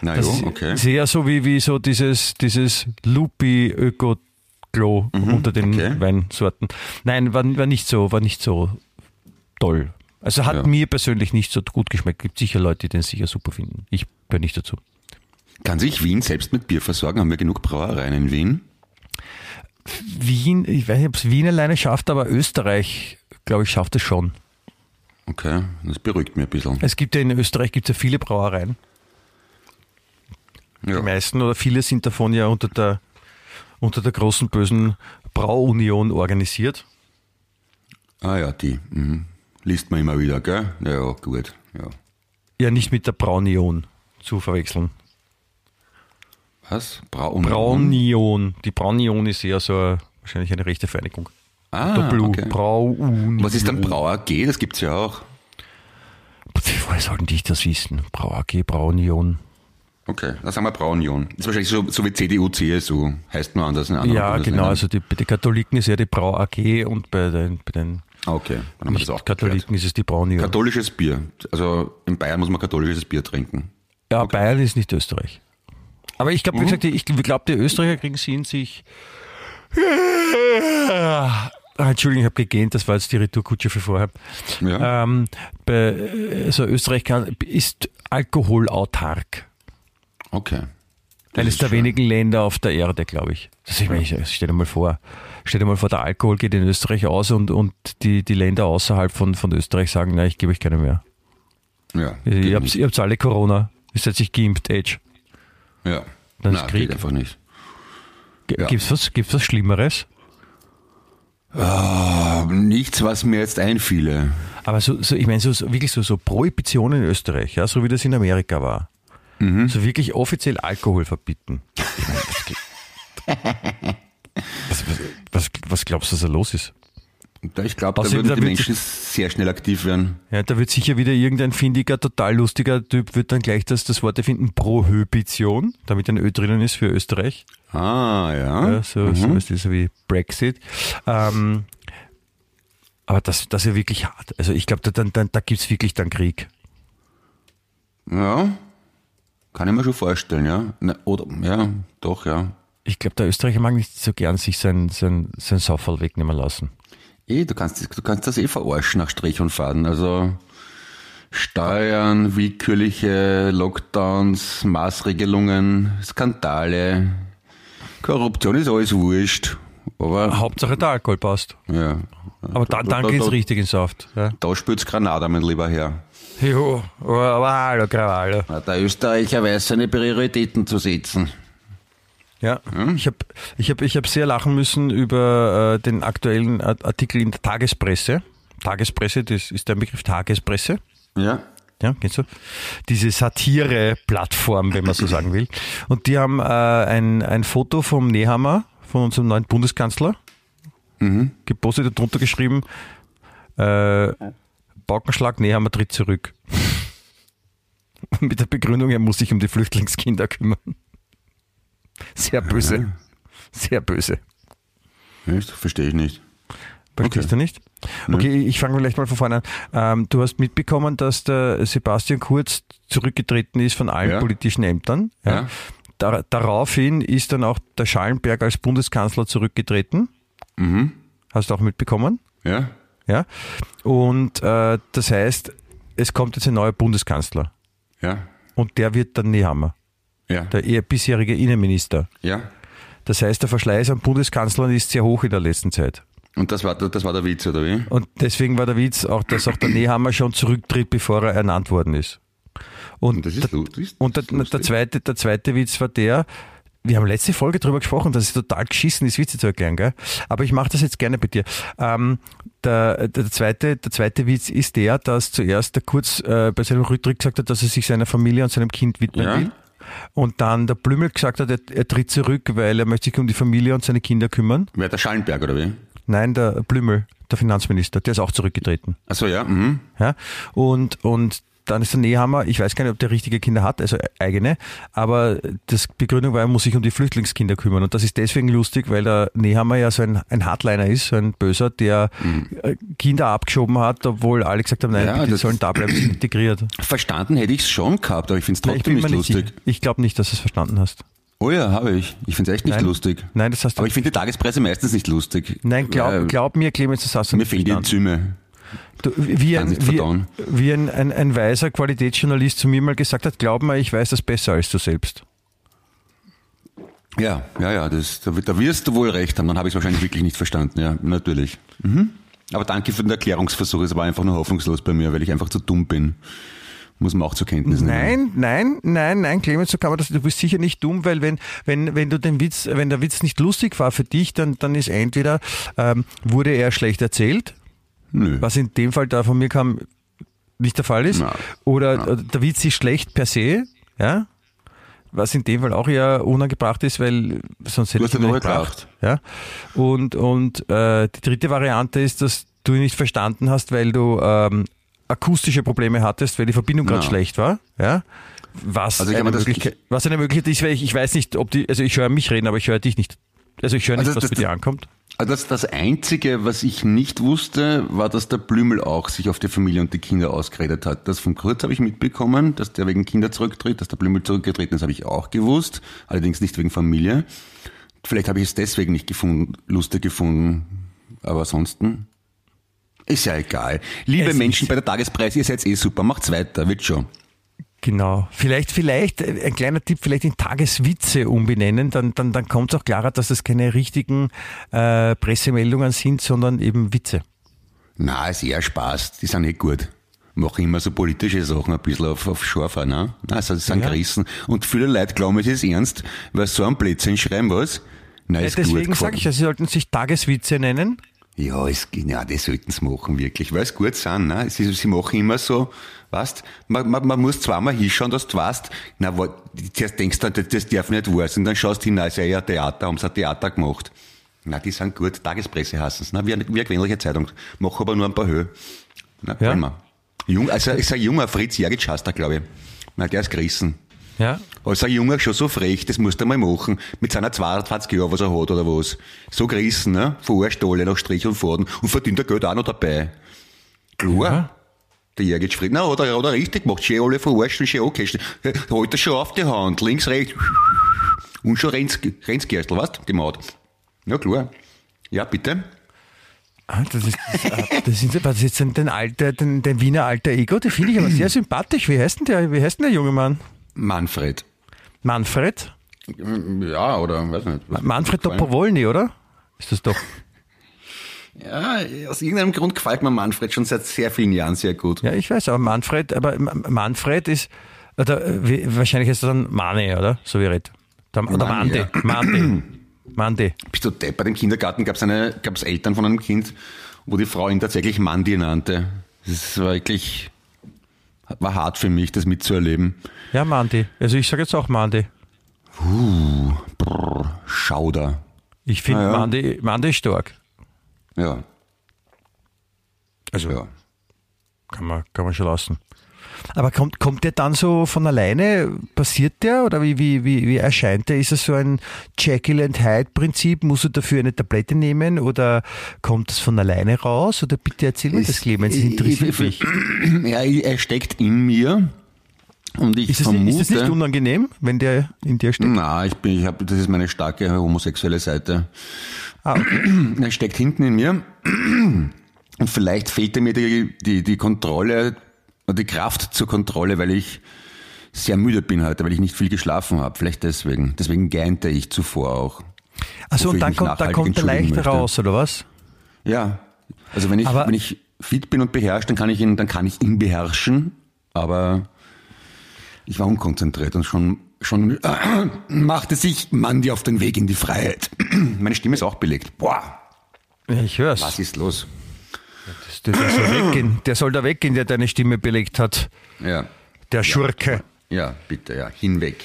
Na Das ja, okay. ist eher so wie, wie so dieses, dieses Lupi Öko Klo unter den Mhm, okay. Weinsorten. Nein, war, war nicht so, war nicht so toll. Also hat Ja. mir persönlich nicht so gut geschmeckt. Gibt sicher Leute, die den sicher super finden. Ich gehöre nicht dazu. Kann sich Wien selbst mit Bier versorgen? Haben wir genug Brauereien in Wien? Wien, ich weiß nicht, ob es Wien alleine schafft, aber Österreich, glaube ich, schafft es schon. Okay, das beruhigt mich ein bisschen. Es gibt ja in Österreich gibt's ja viele Brauereien. Ja. Die meisten oder viele sind davon ja unter der, unter der großen bösen Brauunion organisiert. Ah ja, die. Mhm. Liest man immer wieder, gell? Ja, gut. Ja. Ja, nicht mit der Braunion zu verwechseln. Was? Braun Braunion. Die Braunion ist eher so eine, wahrscheinlich eine rechte Vereinigung. Ah, Doppel-U. okay. Brauunion. Was ist dann Brau AG? Das gibt's ja auch. Woher sollten die das wissen? Brau AG, Braunion. Okay, dann sagen wir Braunion. Ist wahrscheinlich so, so wie CDU, CSU. Heißt nur anders in anderen Ja, genau. Also die, bei den Katholiken ist ja die Brau AG und bei den, bei den Okay, dann haben wir das auch geklärt. Katholiken ist es die Braunion. Katholisches Bier. Also in Bayern muss man katholisches Bier trinken. ja, Bayern ist nicht Österreich. Aber ich glaube, wie gesagt, ich glaube, die Österreicher kriegen es in sich. Ah, Entschuldigung, ich habe gegähnt, das war jetzt die Retourkutsche für vorher. Ja. Ähm, bei, also Österreich kann, ist alkoholautark. Okay. Das Eines ist der schön. wenigen Länder auf der Erde, glaube ich. Das ich meine, ich, stell dir mal vor. Stell dir mal vor, der Alkohol geht in Österreich aus und, und die, die Länder außerhalb von, von Österreich sagen, nein, ich gebe euch keine mehr. Ja. Ihr habt, ihr habt alle Corona. Ihr seid sich geimpft, Edge. Ja. Dann ist Nein, Krieg. geht einfach nicht. G Ja. Gibt's was, gibt's was Schlimmeres? Ah, nichts, was mir jetzt einfiele. Aber so, so ich meine, so, so wirklich so, so Prohibition in Österreich, ja, so wie das in Amerika war. Mhm. So wirklich offiziell Alkohol verbieten. Ich geht- was, was, was, was glaubst du, was da los ist? Da- Ich glaube, da würden da die Menschen sehr schnell aktiv werden. Ja, da wird sicher wieder irgendein findiger, total lustiger Typ, wird dann gleich das, das Wort erfinden, Prohibition, damit ein Ö drinnen ist für Österreich. Ah, ja. Ja, so, so, ist das so wie Brexit. Ähm, aber das, das ist ja wirklich hart. Also ich glaube, da, dann, da gibt's wirklich dann Krieg. Ja. Kann ich mir schon vorstellen, ja. Na, oder, ja, doch, ja. Ich glaube, der Österreicher mag nicht so gern sich sein, sein, sein Sauferl wegnehmen lassen. Eh, du kannst, du kannst das eh verarschen nach Strich und Faden. Also Steuern, willkürliche Lockdowns, Maßregelungen, Skandale, Korruption ist alles wurscht. Aber Hauptsache der Alkohol passt. ja. Aber dann, dann da, geht's da, richtig ins Saft. Ja. Da spürt's Granada, mein lieber Herr. Jo, aber hallo, Krawallo. Der Österreicher weiß seine Prioritäten zu setzen. Ja, ich habe ich hab, ich hab sehr lachen müssen über äh, den aktuellen Art- Artikel in der Tagespresse. Tagespresse, das ist der Begriff Tagespresse. Ja. Ja, kennst du? Diese Satire-Plattform, wenn man so sagen will. Und die haben äh, ein, ein Foto vom Nehammer, von unserem neuen Bundeskanzler, gepostet und drunter geschrieben, äh, Baukenschlag, Nehammer tritt zurück. Mit der Begründung, er muss sich um die Flüchtlingskinder kümmern. Sehr böse. Sehr böse. Echt? Verstehe ich nicht. Verstehst Okay. du nicht? Okay, ich fange vielleicht mal von vorne an. Ähm, du hast mitbekommen, dass der Sebastian Kurz zurückgetreten ist von allen Ja. politischen Ämtern. Ja. Da, daraufhin ist dann auch der Schallenberg als Bundeskanzler zurückgetreten. Mhm. Hast du auch mitbekommen? Ja? Ja. Und äh, das heißt, es kommt jetzt ein neuer Bundeskanzler. Ja? Und der wird dann Nehammer, Ja? der eher bisherige Innenminister. Ja? Das heißt, der Verschleiß an Bundeskanzlern ist sehr hoch in der letzten Zeit. Und das war, das war der Witz, oder wie? Und deswegen war der Witz auch, dass auch der Nehammer schon zurücktritt, bevor er ernannt worden ist. Und, Das ist der, ist- und der, der, zweite, der zweite Witz war der, wir haben letzte Folge drüber gesprochen, dass es total geschissen ist, Witze zu erklären, gell? Aber ich mache das jetzt gerne bei dir. Ähm, der, der, zweite, der zweite Witz ist der, dass zuerst der Kurz äh, bei seinem Rücktritt gesagt hat, dass er sich seiner Familie und seinem Kind widmen Ja. will. Und dann der Blümel gesagt hat, er, er tritt zurück, weil er möchte sich um die Familie und seine Kinder kümmern. Wer der Schallenberg, oder wie? Nein, der Blümel, der Finanzminister, der ist auch zurückgetreten. Achso, ja. Mhm. Ja? Und, und dann ist der Nehammer, ich weiß gar nicht, ob der richtige Kinder hat, also eigene, aber das Begründung war, er muss sich um die Flüchtlingskinder kümmern. Und das ist deswegen lustig, weil der Nehammer ja so ein, ein Hardliner ist, so ein Böser, der äh, Kinder abgeschoben hat, obwohl alle gesagt haben, nein, Ja, die sollen da bleiben, sind integriert. Verstanden hätte ich es schon gehabt, aber ich finde es trotzdem mir nicht nicht lustig. sicher. Ich glaube nicht, dass du es verstanden hast. Oh ja, habe ich. Ich finde es echt nicht Nein. lustig. Nein, das hast du. Aber ich finde die Tagespresse meistens nicht lustig. Nein, glaub, glaub mir, Clemens, das hast du Mir nicht fehlen die. Enzyme. Du, wie ein, wie, wie ein, ein, ein weiser Qualitätsjournalist zu mir mal gesagt hat, glaub mir, ich weiß das besser als du selbst. Ja, ja, ja, das, da, da wirst du wohl recht haben. Dann habe ich es wahrscheinlich wirklich nicht verstanden. Ja, natürlich. Mhm. Aber danke für den Erklärungsversuch. Es war einfach nur hoffnungslos bei mir, weil ich einfach zu dumm bin. Muss man auch zur Kenntnis nehmen. Nein, nein, nein, nein, Clemens, so kann man das, du bist sicher nicht dumm, weil wenn, wenn, wenn du den Witz, wenn der Witz nicht lustig war für dich, dann, dann ist entweder, ähm, wurde er schlecht erzählt, Nö. was in dem Fall da von mir kam, nicht der Fall ist, Na, oder na. äh, der Witz ist schlecht per se, ja, was in dem Fall auch eher unangebracht ist, weil sonst hätte Du ich ihn gebracht. Ja? Und, und äh, die dritte Variante ist, dass du ihn nicht verstanden hast, weil du ähm, akustische Probleme hattest, weil die Verbindung gerade schlecht war. Ja? Was, Also eine Möglichkeit, was eine Möglichkeit ist, weil ich, ich weiß nicht, ob die, also ich höre mich reden, aber ich höre dich nicht. Also ich höre nicht, Also was das- bei dir ankommt. Also Das, das Einzige, was ich nicht wusste, war, dass der Blümel auch sich auf die Familie und die Kinder ausgeredet hat. Das von Kurz habe ich mitbekommen, dass der wegen Kinder zurücktritt, dass der Blümel zurückgetreten ist, habe ich auch gewusst. Allerdings nicht wegen Familie. Vielleicht habe ich es deswegen nicht gefunden, lustig gefunden. Aber ansonsten ist ja egal. Liebe Es Menschen bei der Tagespreis, ihr seid eh super, macht's weiter, wird schon. Genau. Vielleicht, vielleicht, äh, ein kleiner Tipp, vielleicht in Tageswitze umbenennen, dann, dann, dann kommt es auch klarer, dass das keine richtigen äh, Pressemeldungen sind, sondern eben Witze. Na, ist eher Spaß, die sind eh gut. Mache immer so politische Sachen ein bisschen auf, auf Scharfer, ne? Na, also, das sind Ja. gerissen. Und viele Leute glauben, es ist ernst, weil so ein Blödsinn schreiben, was? Na, ist Äh, Deswegen sage ich ja, Sie sollten sich Tageswitze nennen. Ja, es, ja, die sollten es machen, wirklich, weil es gut sind. Ne? Sie, sie machen immer so, weißt, man, man, man muss zweimal hinschauen, dass du weißt, na, wa- zuerst denkst du, das, das darf nicht wahr sein, dann schaust du hin, na, ist ja Theater, haben sie ein Theater gemacht. Na, die sind gut, Tagespresse heißen es, wie, eine- wie eine gewöhnliche Zeitung, mach aber nur ein paar Höhe. Na, Ja. ja. Jung, also ist ein junger Fritz Jergic heißt er, glaube ich. Na, der ist gerissen. Ja. Als ein Junge schon so frech, das musst du mal machen. Mit seiner 22 Jahren, was er hat oder was. So gerissen, ne? Von Arschtolle nach Strich und Faden. Und verdient er Geld auch noch dabei. Klar. Ja. Der Jergic Fried. Na, hat er, hat er richtig gemacht. Schön alle verarscht und schön angehastet. Holt er schon auf die Hand. Links, rechts. Und schon rennt's, rennt's Gerstl, weißt du? Die Maut. Ja, klar. Ja, bitte. Ah, das ist, das, äh, das ist, was ist jetzt denn den, alter, den, den Wiener alter Ego, den finde ich aber sehr sympathisch. Wie heißt denn der, wie heißt denn der junge Mann? Manfred. Manfred? Ja, oder, weiß nicht. was- Manfred. Topowolny, oder? Ist das doch. Ja, aus irgendeinem Grund gefällt mir Manfred schon seit sehr vielen Jahren sehr gut. Ja, ich weiß, aber Manfred, aber Manfred ist, oder, äh, wahrscheinlich ist er dann Mane, oder? So wie Red. Der, oder Mane, Mande. Mande. Mande. Bist du depp? Bei dem Kindergarten gab es Eltern von einem Kind, wo die Frau ihn tatsächlich Mandi nannte. Das war wirklich, war hart für mich, das mitzuerleben. Ja, Mandi. Also ich sage jetzt auch Mandi. Brrr, Schauder. Ich finde Ah, ja. Mandi ist stark. Ja. Also ja. kann man, kann man schon lassen. Aber kommt, kommt der dann so von alleine? Passiert der? Oder wie, wie, wie, wie erscheint der? Ist es so ein Jekyll and Hyde Prinzip? Muss er dafür eine Tablette nehmen? Oder kommt das von alleine raus? Oder bitte erzähl mir das, Clemens, das interessiert mich. Ja, er steckt in mir. Und ich Ist es, vermute. ist es nicht unangenehm, wenn der in dir steckt? Na, ich bin, ich habe, das ist meine starke homosexuelle Seite. Ah, okay. Er steckt hinten in mir. Und vielleicht fehlte mir die, die, die Kontrolle, die Kraft zur Kontrolle, weil ich sehr müde bin heute, weil ich nicht viel geschlafen habe. Vielleicht deswegen. Deswegen gähnte ich zuvor auch. Also und dann kommt, dann kommt er leicht möchte. raus, oder was? Ja. Also wenn ich, Aber- wenn ich fit bin und beherrscht, dann kann ich ihn, dann kann ich ihn beherrschen. Aber ich war unkonzentriert und schon, schon äh, machte sich Mandy auf den Weg in die Freiheit. Meine Stimme ist auch belegt. Boah, ich hör's. was ist los? Der, der, soll weggehen. der soll da weggehen, der deine Stimme belegt hat. Ja. Der Schurke. Ja, bitte, ja. Hinweg.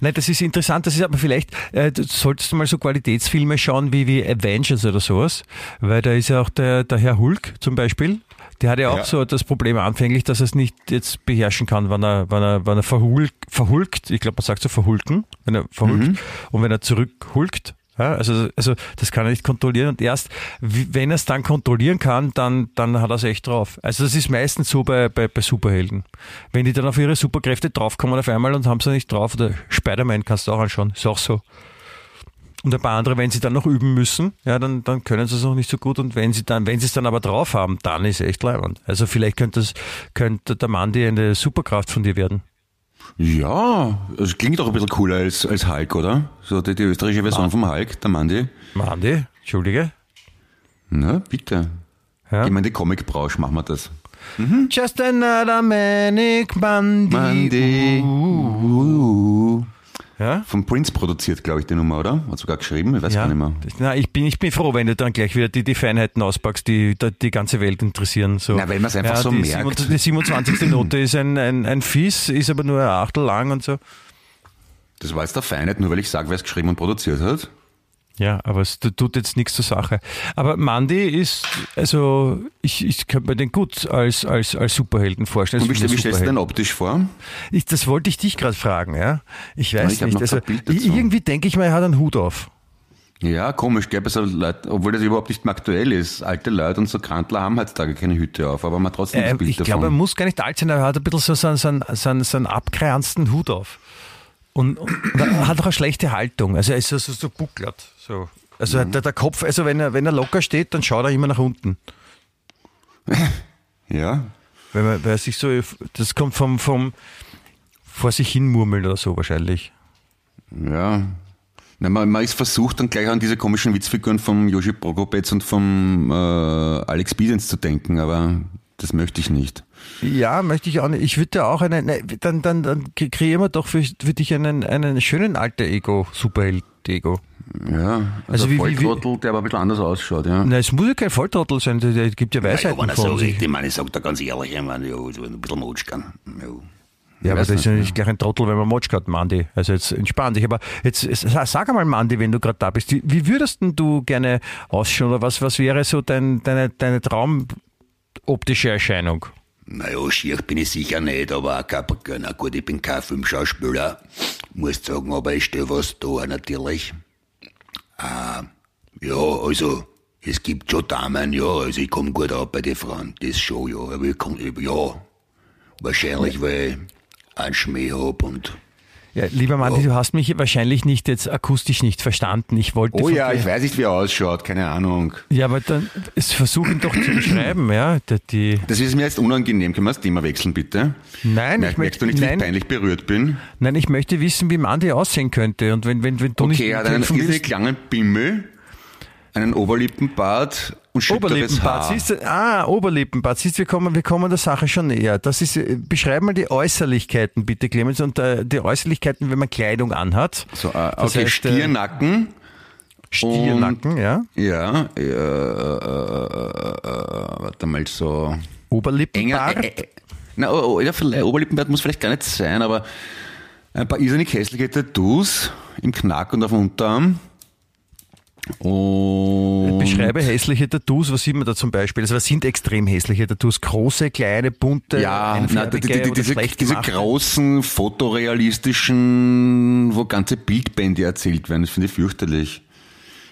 Nein, das ist interessant, das ist aber vielleicht, äh, du solltest du mal so Qualitätsfilme schauen wie, wie Avengers oder sowas, weil da ist ja auch der, der Herr Hulk zum Beispiel, der hat ja auch Ja. so das Problem anfänglich, dass er es nicht jetzt beherrschen kann, wenn er, wenn er, wenn er verhulkt, verhulkt, ich glaube man sagt so verhulken, wenn er verhulkt Mhm. und wenn er zurückhulkt, ja, also, also das kann er nicht kontrollieren und erst wenn er es dann kontrollieren kann, dann, dann hat er es echt drauf. Also das ist meistens so bei, bei, bei Superhelden. Wenn die dann auf ihre Superkräfte draufkommen auf einmal und haben sie nicht drauf, oder Spider-Man kannst du auch anschauen, ist auch so. Und ein paar andere, wenn sie dann noch üben müssen, ja, dann, dann können sie es noch nicht so gut. Und wenn sie dann, wenn sie es dann aber drauf haben, dann ist echt leibend. Also vielleicht könnte, das, könnte der Mandy eine Superkraft von dir werden. Ja, es klingt doch ein bisschen cooler als, als Hulk, oder? So die, die österreichische Version vom Hulk, der Mandy. Mandy, Entschuldige. Na, bitte. Ja. Gehen wir in die Comic-Branche, machen wir das. Just another manic Mandy. Mandy. Uh. Ja? Von Prince produziert, glaube ich, die Nummer, oder? Hat sogar geschrieben, ich weiß Ja, gar nicht mehr. na, ich, bin, ich bin froh, wenn du dann gleich wieder die, die Feinheiten auspackst, die die, die ganze Welt interessieren. So. Na, weil man's einfach so die merkt. 27 Die 27. Note ist ein, ein, ein Fies, ist aber nur ein Achtel lang und so. Das war jetzt der Feinheit, nur weil ich sage, wer es geschrieben und produziert hat. Ja, aber es tu- tut jetzt nichts zur Sache. Aber Mandy ist, also ich, ich könnte mir den gut als, als, als Superhelden vorstellen. Und wie, Ich wie stellst du den optisch vor? Ich, das wollte ich dich gerade fragen, ja. Ich weiß ich hab nicht. Also, irgendwie denke ich mal, er hat einen Hut auf. Ja, komisch, gell, bei so Leute, obwohl das überhaupt nicht mehr aktuell ist. Alte Leute und so Krantler haben heutzutage keine Hüte auf, aber man hat trotzdem Äh, das Bild ich davon. glaube, er muss gar nicht alt sein, er hat ein bisschen so, so, so, einen- so, einen- so einen abgeranzten Hut auf. Und, und er hat auch eine schlechte Haltung. Also er ist so, so, so bucklert. So. Also Mhm. der, der Kopf, also wenn er, wenn er locker steht, dann schaut er immer nach unten. ja, Weil, man, weil er sich so, das kommt vom, vom vor sich hin murmeln oder so wahrscheinlich. ja. Na, man, man ist versucht, dann gleich an diese komischen Witzfiguren vom Joshi Prokopetz und vom äh, Alex Biedens zu denken, aber das möchte ich nicht. Ja, möchte ich auch nicht. Ich würde auch einen, ne, dann, dann, dann kreieren wir doch für, für dich einen, einen schönen alter Ego, Superheld-Ego. Ja, Also also, wie- ein wie- Volltrottel, der aber ein bisschen anders ausschaut, ja. Na, es muss ja kein Volltrottel sein, der gibt ja Ja, wenn er so sich. ich meine, ich sag da ganz ehrlich, ich meine, ja, so ein bisschen Mutschkan. Ja. Ja, aber das ist ja nicht, gleich ein Trottel, wenn man Motsch hat, Mandi. Also jetzt entspann dich. Aber jetzt sag einmal, Mandi, wenn du gerade da bist, wie- würdest denn du gerne ausschauen oder was, was wäre so dein, deine, deine traumoptische Erscheinung? Naja, schier bin ich sicher nicht, aber auch kein, na gut, ich bin kein Filmschauspieler, muss sagen, aber ich stehe was da natürlich. Ah, ja, also, es gibt schon Damen, ja, also ich komme gut ab bei den Frauen, das schon, ja, aber ich komm, ja, wahrscheinlich, weil ich einen Schmäh hab und, Ja, lieber Mandi, du hast mich wahrscheinlich nicht jetzt akustisch nicht verstanden. Ich wollte Oh ja, ich weiß nicht, wie er ausschaut, keine Ahnung. Ja, aber dann es versuchen doch zu beschreiben, ja. Die, Das ist mir jetzt unangenehm. Können wir das Thema wechseln, bitte? nein, Merk, ich merkst möchte du nicht, wie ich peinlich berührt bin? nein, ich möchte wissen, wie Mandi aussehen könnte. Und wenn, wenn, wenn du nicht Okay, er hat einen irrsinnig langen Bimmel, einen Oberlippenbart und Haar. siehst du? Ah, Oberlippenbart, siehst du, wir kommen, wir kommen der Sache schon näher. Das ist, äh, beschreib mal die Äußerlichkeiten, bitte, Clemens, und äh, die Äußerlichkeiten, wenn man Kleidung anhat. So, äh, Das okay, heißt, äh, Stiernacken. Stiernacken, ja. Ja, ja, äh, äh, äh, warte mal, so enger, Oberlippenbart. äh, äh, na, oh, oh, ja, Oberlippenbart muss vielleicht gar nicht sein, aber ein paar irrsinnig hässliche Tattoos im Knack und auf dem Unterarm. Und Beschreibe hässliche Tattoos, was sieht man da zum Beispiel? Also was sind extrem hässliche Tattoos? Große, kleine, bunte, Ja, na, die, die, die, diese, diese großen, fotorealistischen, wo ganze Bildbände erzählt werden, das finde ich fürchterlich.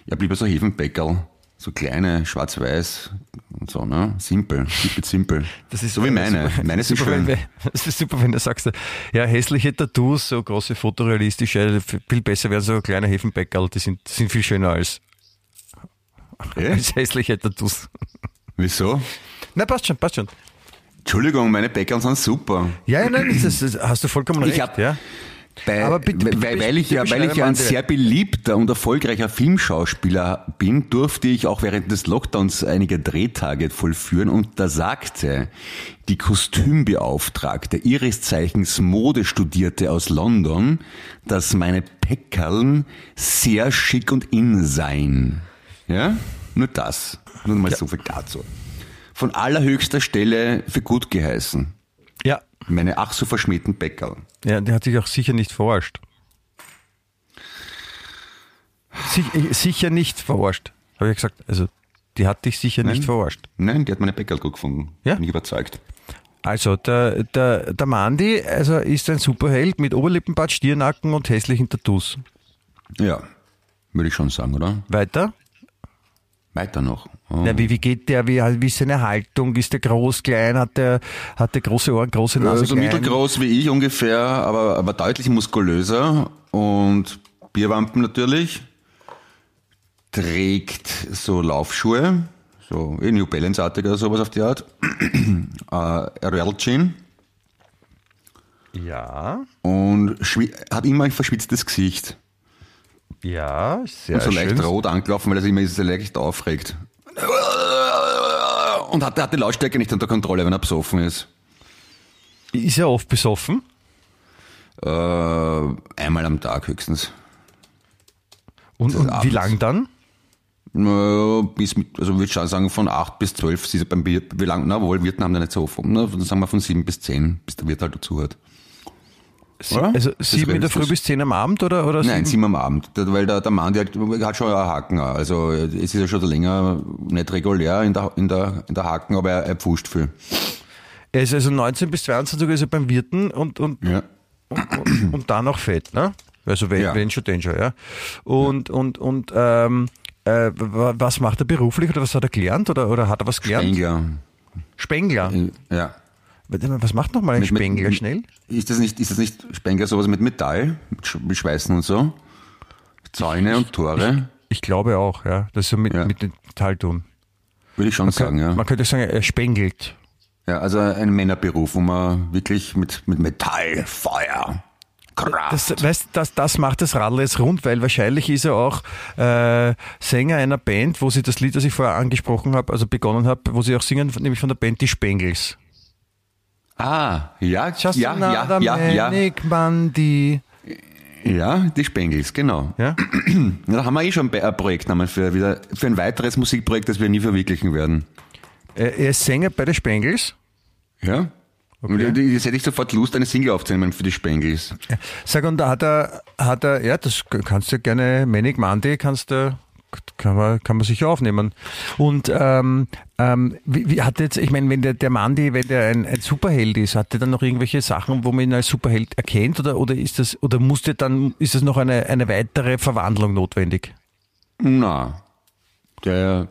Ich hab lieber so Hefenbäckerl, so kleine, schwarz-weiß und so, ne? Simpel, keep it simple. Das ist so wie meine. super. Meine Das sind ist super, schön. wenn Das ist super, wenn du sagst, ja, hässliche Tattoos, so große fotorealistische, viel besser wären so kleine Hefenbäckerl, die sind, sind viel schöner als, Eh? als hässliche Tattoos. Wieso? Na, passt schon, passt schon. Entschuldigung, meine Bäckerl sind super. Ja, ja, nein, das, das hast du vollkommen Ich recht, hab- ja. Bei, Aber bitte, bitte, weil, weil ich ja, bitte weil ich ja ein sehr beliebter und erfolgreicher Filmschauspieler bin, durfte ich auch während des Lockdowns einige Drehtage vollführen und da sagte die Kostümbeauftragte Iris Zeichens Modestudierte aus London, dass meine Päckerln sehr schick und in seien. Ja? Nur das. Nur mal so viel dazu. Von allerhöchster Stelle für gut geheißen. Meine ach so verschmähten Bäckerl. ja, der hat sich auch sicher nicht verarscht. Sich, äh, sicher nicht verarscht, habe ich gesagt. Also, die hat dich sicher nicht verarscht. Nein, die hat meine Bäckerl gut gefunden. Ja? Bin ich überzeugt. Also, der, der, der Mandi also ist ein Superheld mit Oberlippenbart, Stirnacken und hässlichen Tattoos. Ja, würde ich schon sagen, oder? Weiter? Weiter noch. Oh. Na, wie, wie geht der? Wie, wie ist seine Haltung? Ist der groß, klein? Hat der, hat der große Ohren, große Nase? Also klein? mittelgroß wie ich ungefähr, aber, aber deutlich muskulöser und Bierwampen natürlich. Trägt so Laufschuhe, so eh New Balance-artig oder sowas auf die Art. äh, Real Chin Ja, und hat immer ein verschwitztes Gesicht. Ja, sehr und so leicht schön. rot angelaufen, weil er sich immer so leicht aufregt. Und hat, hat die Lautstärke nicht unter Kontrolle, wenn er besoffen ist. Ist er oft besoffen? Äh, einmal am Tag höchstens. Und, und wie lang dann? Bis mit, also würde ich schon sagen, von acht bis zwölf, ist er beim Bier, wie lang, na wohl, Wirten haben da nicht so offen? Dann sagen wir von sieben bis zehn, bis der Wirt halt dazu hat. Sie, also sieben in der? Früh bis zehn am Abend oder? oder Nein, sieben? sieben am Abend, weil der, der Mann, der hat, schon einen Haken, auch. also es ist ja schon länger nicht regulär in der, in der, in der Haken, aber er, er pfuscht viel. Er ist also 19 bis 22 ist er beim Wirten und, und, Ja. und, und, und dann noch fett, ne? Also wenn, Ja. wenn schon Danger, ja. Und, und, und ähm, äh, wa- was macht er beruflich oder was hat er gelernt oder, oder hat er was gelernt? Spengler. Spengler. Ja. Was macht nochmal ein Mit- Spengler mit- schnell? Ist das nicht, ist das nicht Spengler sowas mit Metall? Mit Sch- mit Schweißen und so? Zäune und Tore? Ich glaube auch, ja. Das ist so mit, Ja. mit Metall tun. Würde ich schon sagen, ja. Man könnte sagen, er spengelt. Ja, also ein Männerberuf, wo man wirklich mit, mit Metall, Feuer, Kraft. Das, weißt, das, das macht das Radl jetzt rund, weil wahrscheinlich ist er auch äh, Sänger einer Band, wo sie das Lied, das ich vorher angesprochen habe, also begonnen habe, wo sie auch singen, nämlich von der Band Die Spengels. Ah, ja, ja, ja, ja, ja, manic Mandy. ja, die Spengels, genau. Ja? Da haben wir eh schon ein Projektnamen für, wieder, für ein weiteres Musikprojekt, das wir nie verwirklichen werden. Er er ist Sänger bei den Spengels. Ja? Und Jetzt hätte ich sofort Lust, eine Single aufzunehmen für die Spengels. Sag, und da hat er, hat er, ja, das kannst du gerne, Manic Monday kannst du, kann man, kann man sicher aufnehmen. Und ähm, ähm, wie, wie hat jetzt, ich meine, wenn der, der Mandy, wenn der ein, ein Superheld ist, hat der dann noch irgendwelche Sachen, wo man ihn als Superheld erkennt oder, oder ist das, oder musste dann, ist das noch eine, eine weitere Verwandlung notwendig? Na, der,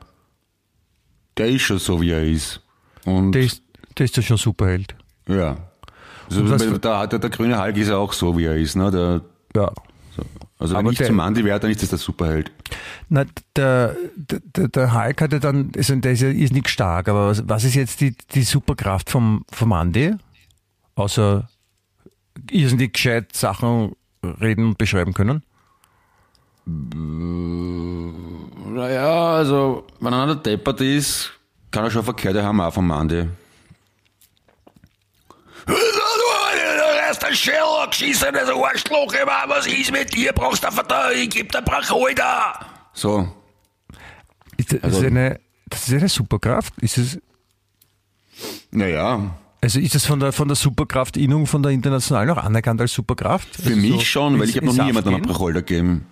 der ist schon so, wie er ist. Und Der ist, der ist ja schon Superheld. ja. Also, da hat der, der grüne Hulk ist ja auch so, wie er ist. Ne? Der, Ja. Also Aber wenn ich der- zum Mandy wäre, dann ist das der Superheld. Na, der, der, der Hulk hatte dann, also der ist ja ist nicht stark, aber was, was ist jetzt die, die Superkraft vom, vom Andy? Außer irrsinnig gescheit Sachen reden und beschreiben können? Naja, also, wenn einer deppert ist, kann er schon verkehrte haben auch vom Mandy. Du hast ein Sherlock, schießen das Arschloch immer, was ist mit dir? Brauchst du Vater, ich geb dir Bracholder. So, Ist das, Also- ist eine, das ist eine Superkraft? Ist es, naja, also ist das von der, von der Superkraft-Innung von der internationalen auch anerkannt als Superkraft? für also mich so schon, weil ich habe noch nie Saft jemandem einen gehen? Bracholder gegeben.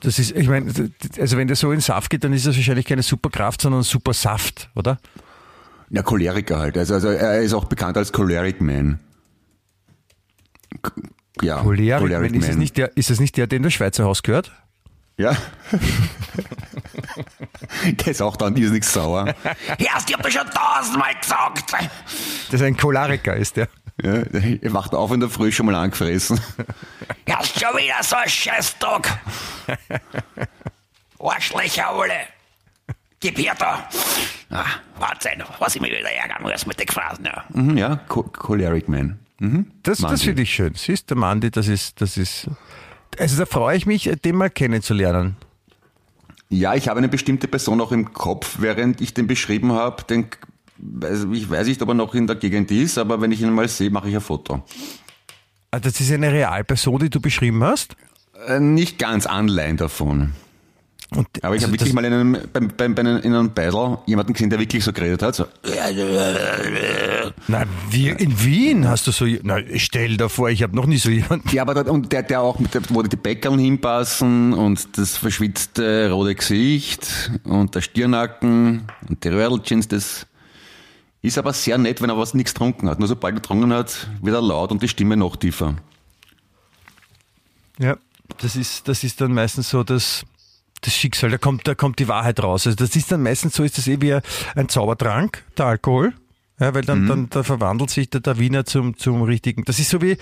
Das ist, ich meine, also wenn der so in Saft geht, dann ist das wahrscheinlich keine Superkraft, sondern Supersaft, oder? Ja, Choleriker halt. Also, also er ist auch bekannt als Choleric Man. Ja, Choleric, Man, ist, es nicht der, ist es nicht der, der in das Schweizer Haus gehört? Ja. der ist auch dann irrsinnig sauer. Erst, ich hab dir schon tausendmal gesagt. Das ist ein Choleriker, ist der. Ja, er wacht auf in der Früh schon mal angefressen. Erst schon wieder so ein Scheißtag. Arschlöcher alle. Gib her da. Ah, Wahnsinn, was ich mich wieder ärgern muss mit den Phrasen. Ja. Mhm, ja, Choleric Man. Mhm. Das, das finde ich schön. Siehst du, Mandy, das ist, das ist. Also da freue ich mich, den mal kennenzulernen. Ja, ich habe eine bestimmte Person auch im Kopf, während ich den beschrieben habe. Den, ich weiß nicht, ob er noch in der Gegend ist, aber wenn ich ihn mal sehe, mache ich ein Foto. Ah, Das ist eine Realperson, die du beschrieben hast. Äh, nicht ganz Anleihen davon. Und Aber ich also habe wirklich mal in einem, beim, beim, bei einem, in einem Battle jemanden gesehen, der wirklich so geredet hat. So, Na, wir, in Wien hast du so. Na, stell dir vor, ich habe noch nie so jemanden. ja, aber da, und der, der auch, mit der, wo die Bäckerl hinpassen und das verschwitzte rote Gesicht und der Stirnacken und die Röhrlchens, das ist aber sehr nett, wenn er was nichts getrunken hat. Nur sobald er getrunken hat, wird er laut und die Stimme noch tiefer. Ja, das ist, das ist dann meistens so das, das Schicksal, da kommt, da kommt die Wahrheit raus. Also das ist dann meistens so, ist das eh wie ein Zaubertrank, der Alkohol. Ja, weil dann, dann da verwandelt sich der, der Wiener zum, zum richtigen. Das ist so wie,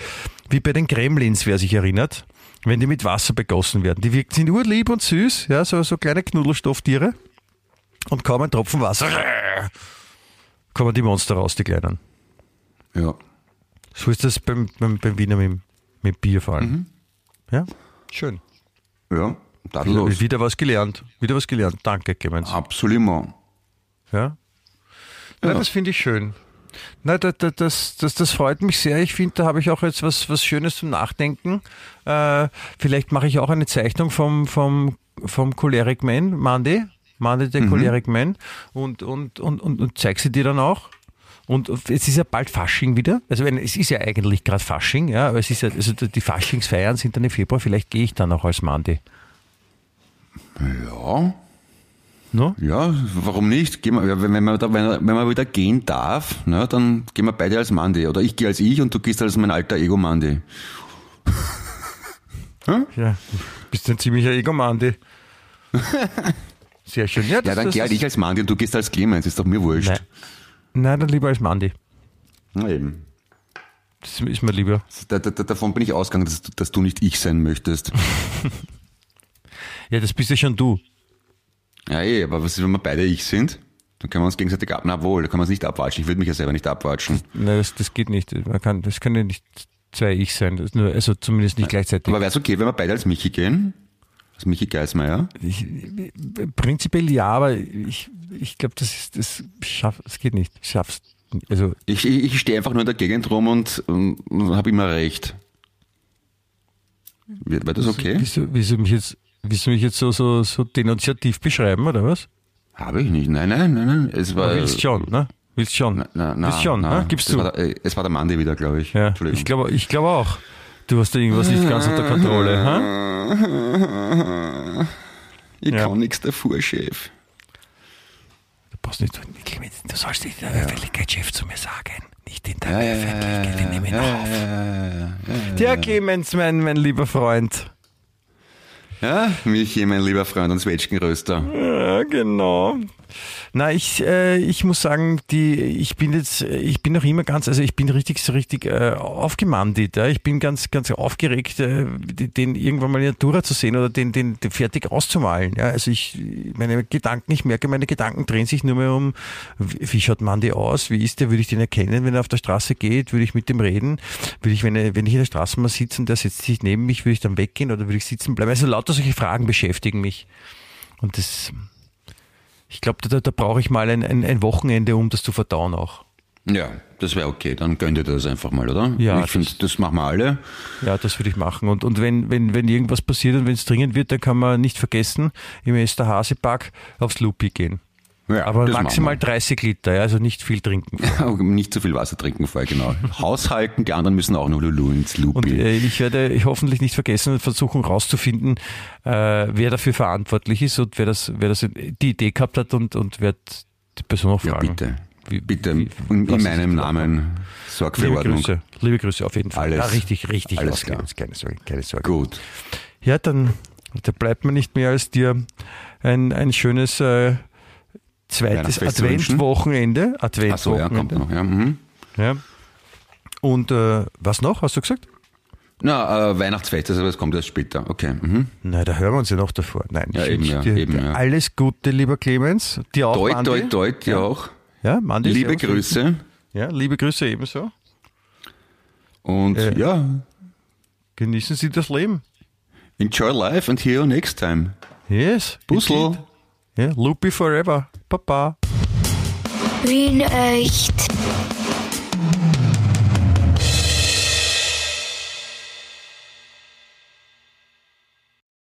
wie bei den Gremlins, wer sich erinnert, wenn die mit Wasser begossen werden. Die wirken, sind urlieb und süß, ja, so, so kleine Knuddelstofftiere. Und kaum ein Tropfen Wasser, kommen die Monster raus, die Kleinen. Ja. So ist das beim, beim, beim Wiener mit, mit Bier vor allem. Ja, schön. Ja, tadellos. Wieder was gelernt. Wieder was gelernt. Danke, Clemens. Absolut. Ja. Na, das finde ich schön. Na, das, das, das, das freut mich sehr. Ich finde, da habe ich auch jetzt was, was Schönes zum Nachdenken. Äh, vielleicht mache ich auch eine Zeichnung vom, vom, vom Choleric Man, Mandy. Mandy, der Choleric Man. Und, und, und, und, und zeig sie dir dann auch. Und es ist ja bald Fasching wieder. Also es ist ja eigentlich gerade Fasching, ja, aber es ist ja, also die Faschingsfeiern sind dann im Februar. Vielleicht gehe ich dann auch als Mandy. Ja, No? ja, warum nicht? Gehen wir, wenn, man da, wenn, man wieder gehen darf, ne, dann gehen wir beide als Mandy. Oder ich gehe als ich und du gehst als mein alter Ego Mandy. Hm? Ja, bist ein ziemlicher Egomandi. Sehr schön. Ja, das- dann das geh halt ich als Mandy und du gehst als Clemens, ist doch mir wurscht. Nein. Nein, dann lieber als Mandi. Na eben. Das ist mir lieber. Da, da, da, davon bin ich ausgegangen, dass, dass du nicht ich sein möchtest. Ja, das bist ja schon du. Ja, eh, aber was ist, wenn wir beide ich sind? Dann können wir uns gegenseitig ab. Na wohl, da kann man es nicht abwatschen. Ich würde mich ja selber nicht abwatschen. Nein, das, das geht nicht. Man kann, das können ja nicht zwei Ich sein. Nur, also zumindest nicht gleichzeitig. Aber wäre es okay, wenn wir beide als Michi gehen? Als Michi Geismeier? Ich, prinzipiell ja, aber ich, ich glaube, das ist, das das geht nicht. Ich Schaff's. Also, Ich, ich, stehe einfach nur in der Gegend rum und, und, habe immer recht. Wäre das okay? willst du mich jetzt, willst du mich jetzt so, so, so denunziativ beschreiben, oder was? Habe ich nicht. Nein, nein, nein, nein. Es war, Willst schon, ne? Willst schon. Na, na, na, Willst schon, na. ne? Gibst du. War der, äh, es war der Mandy wieder, glaube ich. Ja, ich glaube, ich glaube auch. Du hast da irgendwas nicht ganz unter Kontrolle, ha? ich Ja. kann nichts dafür, Chef. Du brauchst nicht, du sollst nicht in der Öffentlichkeit Chef zu mir sagen. Nicht in der Ja, ja, ja, Öffentlichkeit, wir nehmen ja, auf. ja, ja, ja, ja. Der Clemens, mein, mein lieber Freund. Ja, Michi, mein lieber Freund und Zwetschgenröster. Ja, genau. Na, ich, äh, ich muss sagen, die, ich bin jetzt, ich bin noch immer ganz, also ich bin richtig, so richtig äh, aufgemandelt. Ja. Ich bin ganz, ganz aufgeregt, äh, den irgendwann mal in Tour zu sehen oder den, den, den fertig auszumalen. Ja. Also ich, meine Gedanken, ich merke, meine Gedanken drehen sich nur mehr um, wie schaut Mandy aus, wie ist der, würde ich den erkennen, wenn er auf der Straße geht, würde ich mit dem reden, würde ich, wenn, wenn ich in der Straße mal sitze und der setzt sich neben mich, würde ich dann weggehen oder würde ich sitzen bleiben. Also lauter solche Fragen beschäftigen mich. Und das, ich glaube, da, da brauche ich mal ein, ein, ein Wochenende, um das zu verdauen auch. Ja, das wäre okay. Dann gönnt ihr das einfach mal, oder? Ja, Ich finde, das- machen wir alle. Ja, das würde ich machen. Und, und wenn, wenn, wenn irgendwas passiert und wenn es dringend wird, dann kann man nicht vergessen, im Esterhazy-Park aufs Lupi gehen. Ja, Aber maximal machen 30 Liter, ja, also nicht viel trinken. Nicht zu viel Wasser trinken vorher, genau. Haushalten, die anderen müssen auch noch Lulu ins Und Lupi. äh, ich werde ich hoffentlich nicht vergessen und versuchen rauszufinden, äh, wer dafür verantwortlich ist und wer das, wer das die Idee gehabt hat und, und werde die Person auch ja, fragen. bitte. Wie- bitte, wie- in, in meinem klar? Namen. Sorg für Liebe Ordnung. Grüße. Liebe Grüße auf jeden Fall. Alles- ja, richtig, richtig alles ausgelebt. Keine Sorge, keine Sorge. Gut. Ja, dann da bleibt mir nicht mehr als dir ein, ein schönes äh, zweites. Adventwochenende. Ach so, ja, kommt noch. Ja, mhm. Ja. Und äh, was noch, hast du gesagt? Na, äh, Weihnachtsfest, also das kommt erst später. Okay. Mhm. Nein, da hören wir uns ja noch davor. Nein, Ja, ich eben, ja, dir eben, ja. alles Gute, lieber Clemens. Dir auch, Deut, Mandi. deut, deut, ja auch. Ja, Mandi, Liebe. Grüße. Ja, liebe Grüße ebenso. Und Äh. ja, Genießen Sie das Leben. enjoy life and hear you next time. Yes. Indeed. Ja, Loopy forever. Papa. Wien echt.